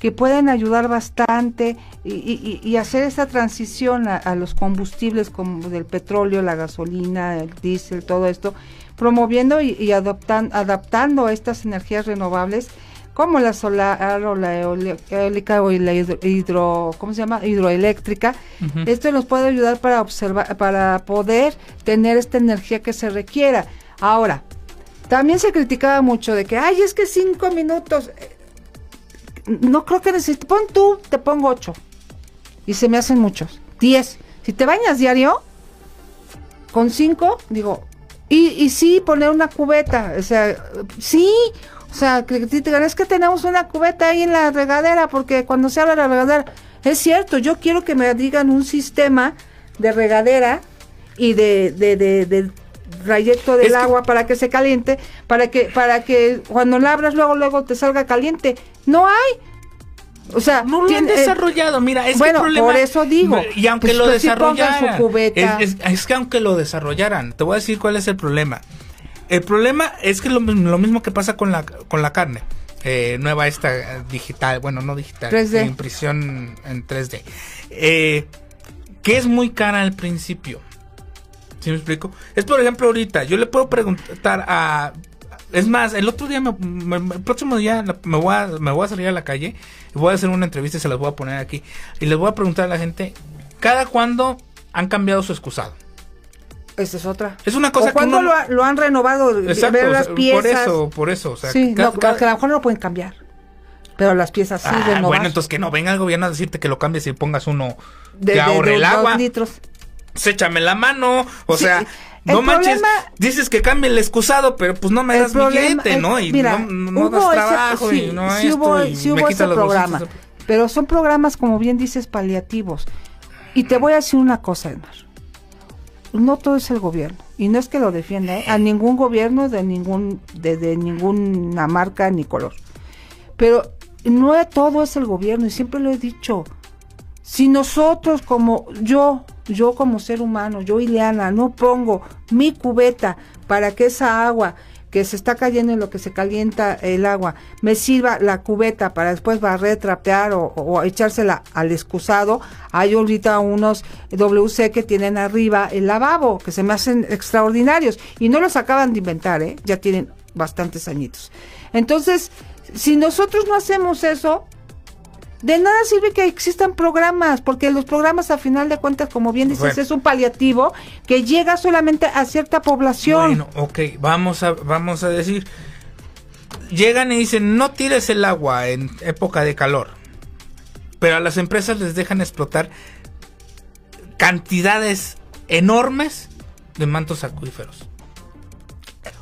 que pueden ayudar bastante y, hacer esa transición a, los combustibles como del petróleo, la gasolina, el diésel, todo esto, promoviendo y, adaptando estas energías renovables como la solar o la eólica o la hidro, ¿cómo se llama? hidroeléctrica. Esto nos puede ayudar para observar, para poder tener esta energía que se requiera. Ahora, también se criticaba mucho de que, ay, es que cinco minutos. Eh, no creo que necesites. Pon tú, te pongo ocho. Y se me hacen muchos. Diez. Si te bañas diario, con cinco, digo, y, y sí, poner una cubeta. O sea, sí, o sea, que es que tenemos una cubeta ahí en la regadera, porque cuando se habla de la regadera, es cierto, yo quiero que me digan un sistema de regadera y de, de, de, de trayecto del agua para que se caliente, para que, para que cuando la abras luego, luego te salga caliente. No hay. O sea, no lo han eh, desarrollado, mira, es bueno, que el por eso digo. Y aunque pues, lo desarrollaran, es, que aunque lo desarrollaran, te voy a decir cuál es el problema. El problema es que lo, lo mismo que pasa con la, con la carne. eh, nueva esta digital, bueno, no digital, 3D. impresión en 3D, eh, que es muy cara al principio. ¿Sí me explico? Es por ejemplo ahorita, yo le puedo preguntar a... Es más, el otro día, me- me- el próximo día me voy, a, me voy a salir a la calle y voy a hacer una entrevista y se las voy a poner aquí. Y les voy a preguntar a la gente, ¿cada cuándo han cambiado su excusado? Esa es otra. Es una cosa o que cuando uno- lo, ha- lo han renovado, Exacto, ver las piezas. por eso, por eso, o sea, sí, no, ca- que a lo mejor no lo pueden cambiar. Pero las piezas sí, Ah, renovar. bueno, entonces que no venga el gobierno a decirte que lo cambies y pongas uno de, que de- ahorre de el dos agua. litros. Pues échame la mano, o Sí, sea, no manches, problema- dices que cambie el excusado, pero pues no me das problema- billete, el- ¿no? Y mira, no, no hubo das ese- trabajo sí, y no sí esto hubo, y sí me hubo ese programa. bolsitos. Pero son programas, como bien dices, paliativos. Y te voy a decir una cosa, Edmar. No todo es el gobierno. Y no es que lo defienda, ¿eh? a ningún gobierno de ningún de, de ninguna marca ni color. Pero no todo es el gobierno, y siempre lo he dicho. Si nosotros como yo, yo como ser humano, yo Ileana, no pongo mi cubeta para que esa agua que se está cayendo en lo que se calienta el agua, me sirva la cubeta para después barrer, trapear o, echársela al excusado. Hay ahorita unos WC que tienen arriba el lavabo, que se me hacen extraordinarios y no los acaban de inventar, ¿eh? ya tienen bastantes añitos. Entonces, si nosotros no hacemos eso, de nada sirve que existan programas, porque los programas a final de cuentas, como bien dices, Bueno. es un paliativo que llega solamente a cierta población. Bueno, ok, vamos a, vamos a decir, llegan y dicen, no tires el agua en época de calor, pero a las empresas les dejan explotar cantidades enormes de mantos acuíferos.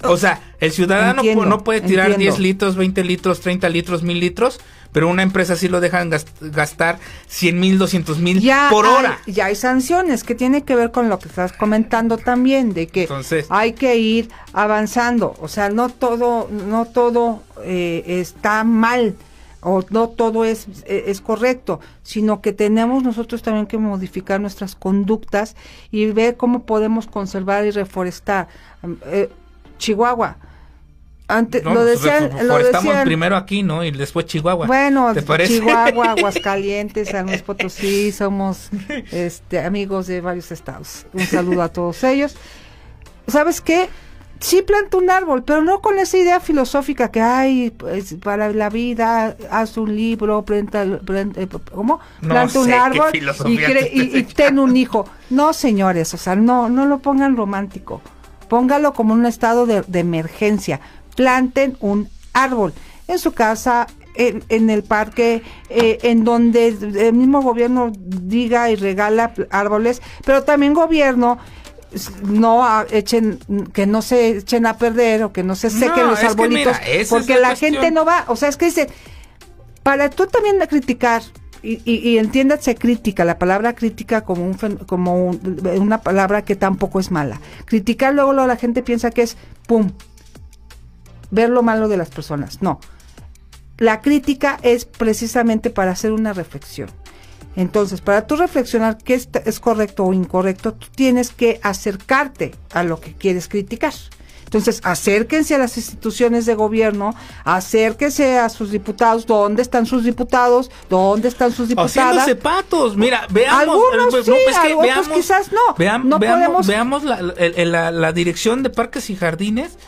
O sea, el ciudadano Entiendo, no puede tirar entiendo. 10 litros, 20 litros, 30 litros, 1000 litros, pero una empresa sí lo dejan gas- gastar 100 mil, 200 mil por hay- hora. ya hay sanciones que tiene que ver con lo que estás comentando también, de que Entonces- hay que ir avanzando. O sea, no todo, no todo eh, está mal o no todo es, eh, es correcto, sino que tenemos nosotros también que modificar nuestras conductas y ver cómo podemos conservar y reforestar. Eh, Chihuahua. Antes, No, lo pues, decían, lo reforestamos decían primero aquí, ¿no? Y después Chihuahua. bueno, ¿Te parece? Chihuahua, Aguascalientes, San Luis Potosí, somos este, amigos de varios estados. Un saludo a todos ellos. ¿Sabes qué? Sí planta un árbol, pero no con esa idea filosófica que hay pues, para la vida, haz un libro, planta, planta- eh, ¿cómo? Planta un sé árbol y, cre- y- ten un hijo. No, señores, o sea, no, no lo pongan romántico. Póngalo como un estado de, de emergencia. Planten un árbol en su casa, en, en el parque, eh, en donde el mismo gobierno diga y regala árboles, pero también gobierno no a- echen que no se echen a perder o que no se sequen No, los arbolitos mira, porque la gente no va, o sea, es que dice para tú también criticar y, y, y entiéndase crítica, la palabra crítica como un como un- una palabra que tampoco es mala. Criticar luego, luego la gente piensa que es pum, ver lo malo de las personas. No. La crítica es precisamente para hacer una reflexión. Entonces, para tú reflexionar qué es, correcto o incorrecto, tú tienes que acercarte a lo que quieres criticar. Entonces, acérquense a las instituciones de gobierno, acérquense a sus diputados, ¿dónde están sus diputados? ¿Dónde están sus diputadas? Haciéndose patos, mira, veamos. Algunos eh, pues, sí, pues, que otros veamos- quizás no. veam- No veamos podemos- veamos la dirección de parques y jardines.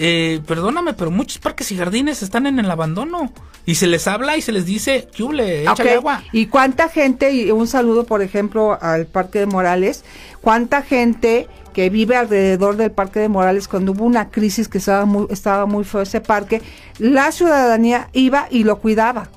Eh, perdóname, pero muchos parques y jardines están en el abandono. Y se les habla y se les dice, "Yule, échale Ok, agua. ¿Y cuánta gente, y un saludo por ejemplo al Parque de Morales, cuánta gente que vive alrededor del Parque de Morales cuando hubo una crisis que estaba muy, estaba muy feo ese parque, la ciudadanía iba y lo cuidaba?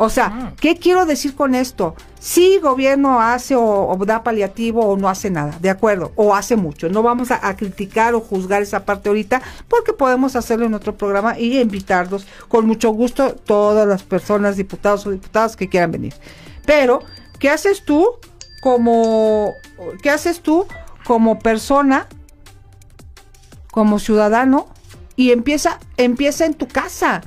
O sea, Ah. ¿qué quiero decir con esto? Si gobierno hace o, o da paliativo o no hace nada, de acuerdo, o hace mucho. No vamos a, a criticar o juzgar esa parte ahorita porque podemos hacerlo en otro programa y invitarlos con mucho gusto todas las personas, diputados o diputadas que quieran venir. Pero, ¿qué haces tú como, qué haces tú como persona, como ciudadano y empieza, empieza en tu casa?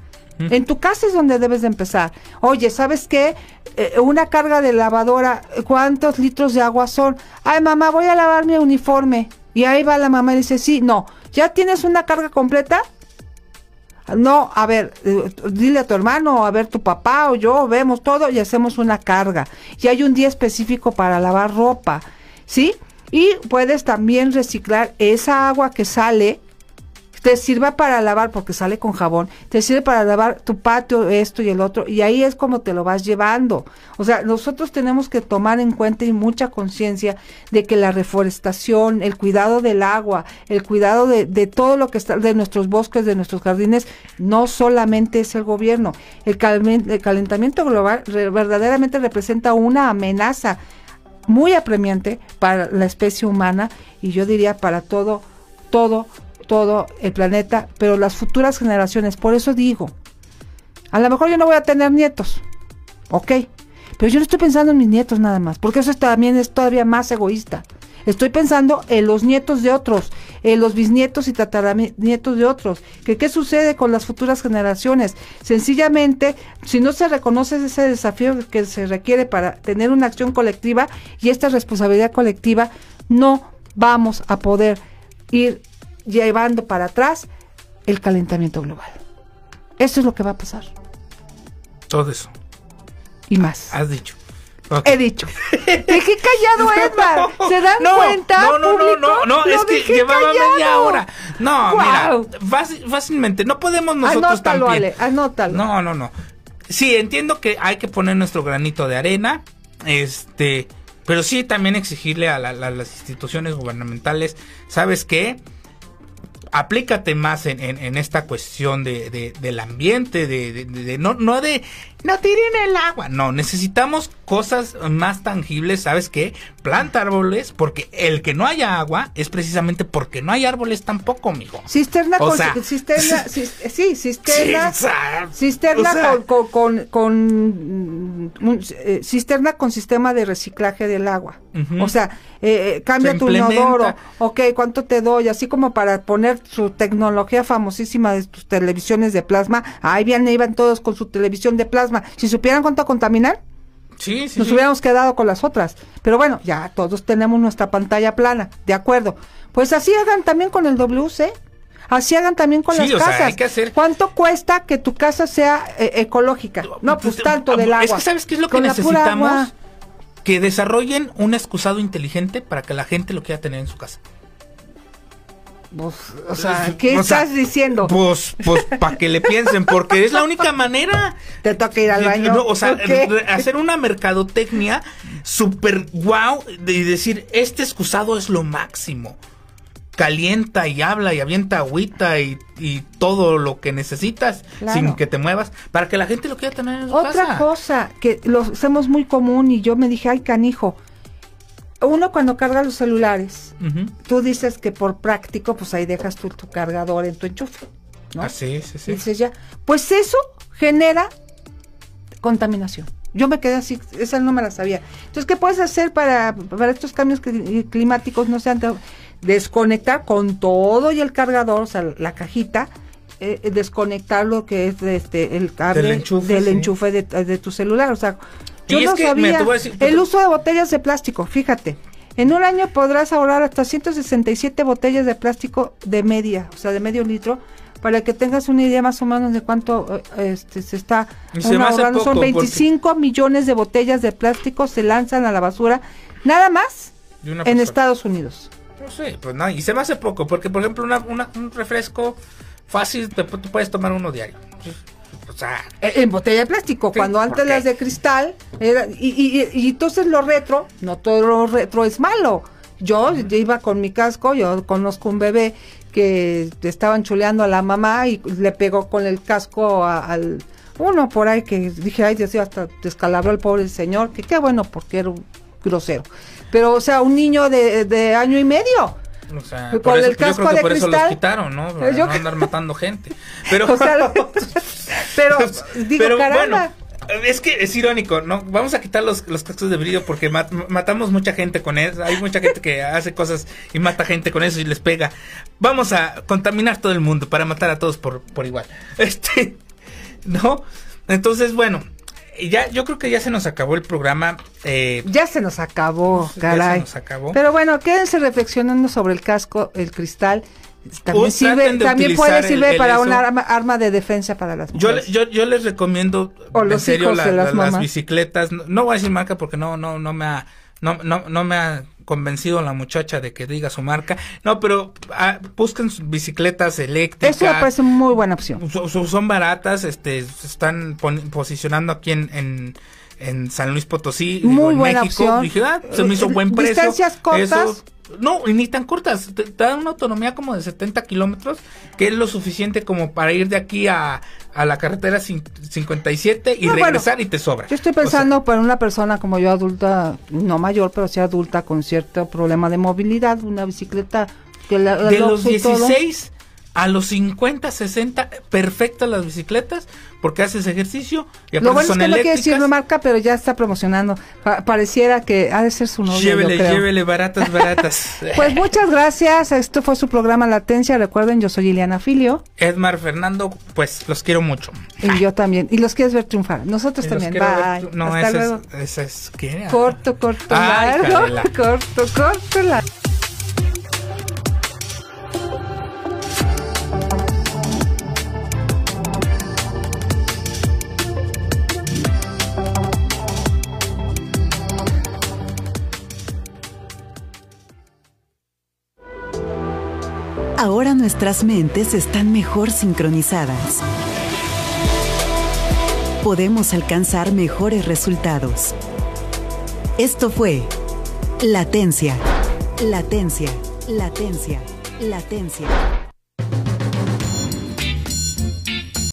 En tu casa es donde debes de empezar. Oye, ¿sabes qué? Eh, una carga de lavadora, ¿cuántos litros de agua son? Ay, mamá, voy a lavar mi uniforme. Y ahí va la mamá y dice, sí, no, ¿ya tienes una carga completa? No, a ver, eh, dile a tu hermano, a ver tu papá o yo, vemos todo y hacemos una carga. Y hay un día específico para lavar ropa, ¿sí? Y puedes también reciclar esa agua que sale te sirva para lavar, porque sale con jabón, te sirve para lavar tu patio, esto y el otro, y ahí es como te lo vas llevando. O sea, nosotros tenemos que tomar en cuenta y mucha conciencia de que la reforestación, el cuidado del agua, el cuidado de, de, todo lo que está, de nuestros bosques, de nuestros jardines, no solamente es el gobierno. El, el calentamiento global verdaderamente representa una amenaza muy apremiante para la especie humana y yo diría para todo, todo todo el planeta, pero las futuras generaciones, por eso digo, a lo mejor yo no voy a tener nietos, ok, pero yo no estoy pensando en mis nietos nada más, porque eso también es todavía más egoísta. Estoy pensando en los nietos de otros, en los bisnietos y tataranietos de otros. Que qué sucede con las futuras generaciones. Sencillamente, si no se reconoce ese desafío que se requiere para tener una acción colectiva y esta responsabilidad colectiva, no vamos a poder ir llevando para atrás el calentamiento global. Eso es lo que va a pasar. Todo eso. Y más. Has dicho. He dicho. Dejé callado, Edgar. ¿Se dan cuenta? No, no, no, no, no, es que llevaba media hora. No, mira, fácilmente, no podemos nosotros anótalo, también. anótalo. No, no, no. Sí, entiendo que hay que poner nuestro granito de arena. Este, pero sí también exigirle a, a las instituciones gubernamentales, ¿sabes qué? Aplícate más en, en, esta cuestión de, del ambiente, de, de, no, no de no tiren el agua. No, necesitamos cosas más tangibles, ¿sabes qué? Planta árboles, porque el que no haya agua es precisamente porque no hay árboles tampoco, amigo. Cisterna con cisterna, sí, cisterna, cisterna con, con, con, mm, eh, cisterna con sistema de reciclaje del agua. O sea, eh, eh, cambia tu inodoro, ok, ¿cuánto te doy? Así como para poner su tecnología famosísima de tus televisiones de plasma, ahí bien iban todos con su televisión de plasma si supieran cuánto contaminan, sí, nos hubiéramos quedado con las otras. Pero bueno, ya todos tenemos nuestra pantalla plana, de acuerdo. Pues así hagan también con el WC. Así hagan también con las casas. ¿Cuánto cuesta que tu casa sea eh, ecológica? No, pues, pues tanto del agua. Es que sabes qué es lo que necesitamos? Que desarrollen un excusado inteligente para que la gente lo quiera tener en su casa. Pues, o sea, ¿qué estás diciendo? Pues, pues, para que le piensen, porque es la única manera. Te toca ir al baño. o sea, hacer una mercadotecnia super wow y decir, este excusado es lo máximo. Calienta y habla y avienta agüita y, todo lo que necesitas sin que te muevas para que la gente lo quiera tener en su Otra cosa que lo hacemos muy común y yo me dije, ay canijo, uno cuando carga los celulares, tú dices que por práctico, pues ahí dejas tu, tu cargador en tu enchufe, ¿no? Ah, sí, sí, sí. Dices ya, pues eso genera contaminación. Yo me quedé así, esa no me la sabía. Entonces, ¿qué puedes hacer para, para estos cambios climáticos? No sean desconectar con todo y el cargador, o sea, la cajita, eh, desconectar lo que es este el cable del enchufe, de, de, tu celular, o sea, yo no sabía. el uso de botellas de plástico, fíjate. En un año podrás ahorrar hasta 167 botellas de plástico de media, o sea, de medio litro, para que tengas una idea más o menos de cuánto eh, este, se está ahorrando. Son 25 millones de botellas de plástico se lanzan a la basura, nada más en Estados Unidos. No sé, pues no, y se me hace poco, porque por ejemplo un refresco fácil, te, tú puedes tomar uno diario. Eh, en botella de plástico, cuando antes las de cristal, y, entonces lo retro, no todo lo retro es malo. Yo, iba con mi casco, yo conozco un bebé que estaban chuleando a la mamá y le pegó con el casco al uno por ahí que dije, ay Dios mío, hasta descalabró el pobre señor, que qué bueno porque era un grosero. Pero, o sea, un niño de, de año y medio o sea, con el casco yo creo que por eso los quitaron, ¿no? Para no andar matando gente. Pero, pero, digo, caramba. Bueno, es que es irónico, ¿no? Vamos a quitar los, los cascos de brillo porque matamos mucha gente con eso. Hay mucha gente que hace cosas y mata gente con eso y les pega. Vamos a contaminar todo el mundo para matar a todos por, por igual. Este, ¿no? Entonces, bueno, ya, yo creo que ya se nos acabó el programa. Eh, ya se nos acabó, caray. Ya se nos acabó. Pero bueno, quédense reflexionando sobre el casco, el cristal. También, sirve, también puede servir para un arma, de defensa para las mujeres. Yo, yo, yo les recomiendo en serio las, bicicletas. No, voy a decir marca porque no, no, no me ha, no, no, no me ha convencido la muchacha de que diga su marca. No, pero ah, busquen bicicletas eléctricas. Eso me parece muy buena opción. son baratas, este, se están posicionando aquí en, en, San Luis Potosí, muy buena Opción. Dije, ah, se me hizo buen precio. Distancias cortas. No, y ni tan cortas. Te, dan una autonomía como de 70 kilómetros, que es lo suficiente como para ir de aquí a, a la carretera 57 y regresar y te sobra. Yo estoy pensando para una persona como yo, adulta, no mayor, pero sí adulta con cierto problema de movilidad, una bicicleta que la, de los 16 a los 50, 60, perfectas las bicicletas, porque haces ejercicio y Lo bueno es que no quiere decir marca, pero ya está promocionando. pareciera que ha de ser su novio. Llévele, llévele, baratas, baratas. pues muchas gracias. Esto fue su programa Latencia. Recuerden, yo soy Ileana Filio. Edmar Fernando, pues los quiero mucho. Y yo también. Y los quieres ver triunfar. Nosotros también. Bye. no, Hasta luego. Es, es, ¿qué? Corto, corto, largo. Corto, corto, largo. Ahora nuestras mentes están mejor sincronizadas. Podemos alcanzar mejores resultados. Esto fue Latencia, Latencia, Latencia, Latencia.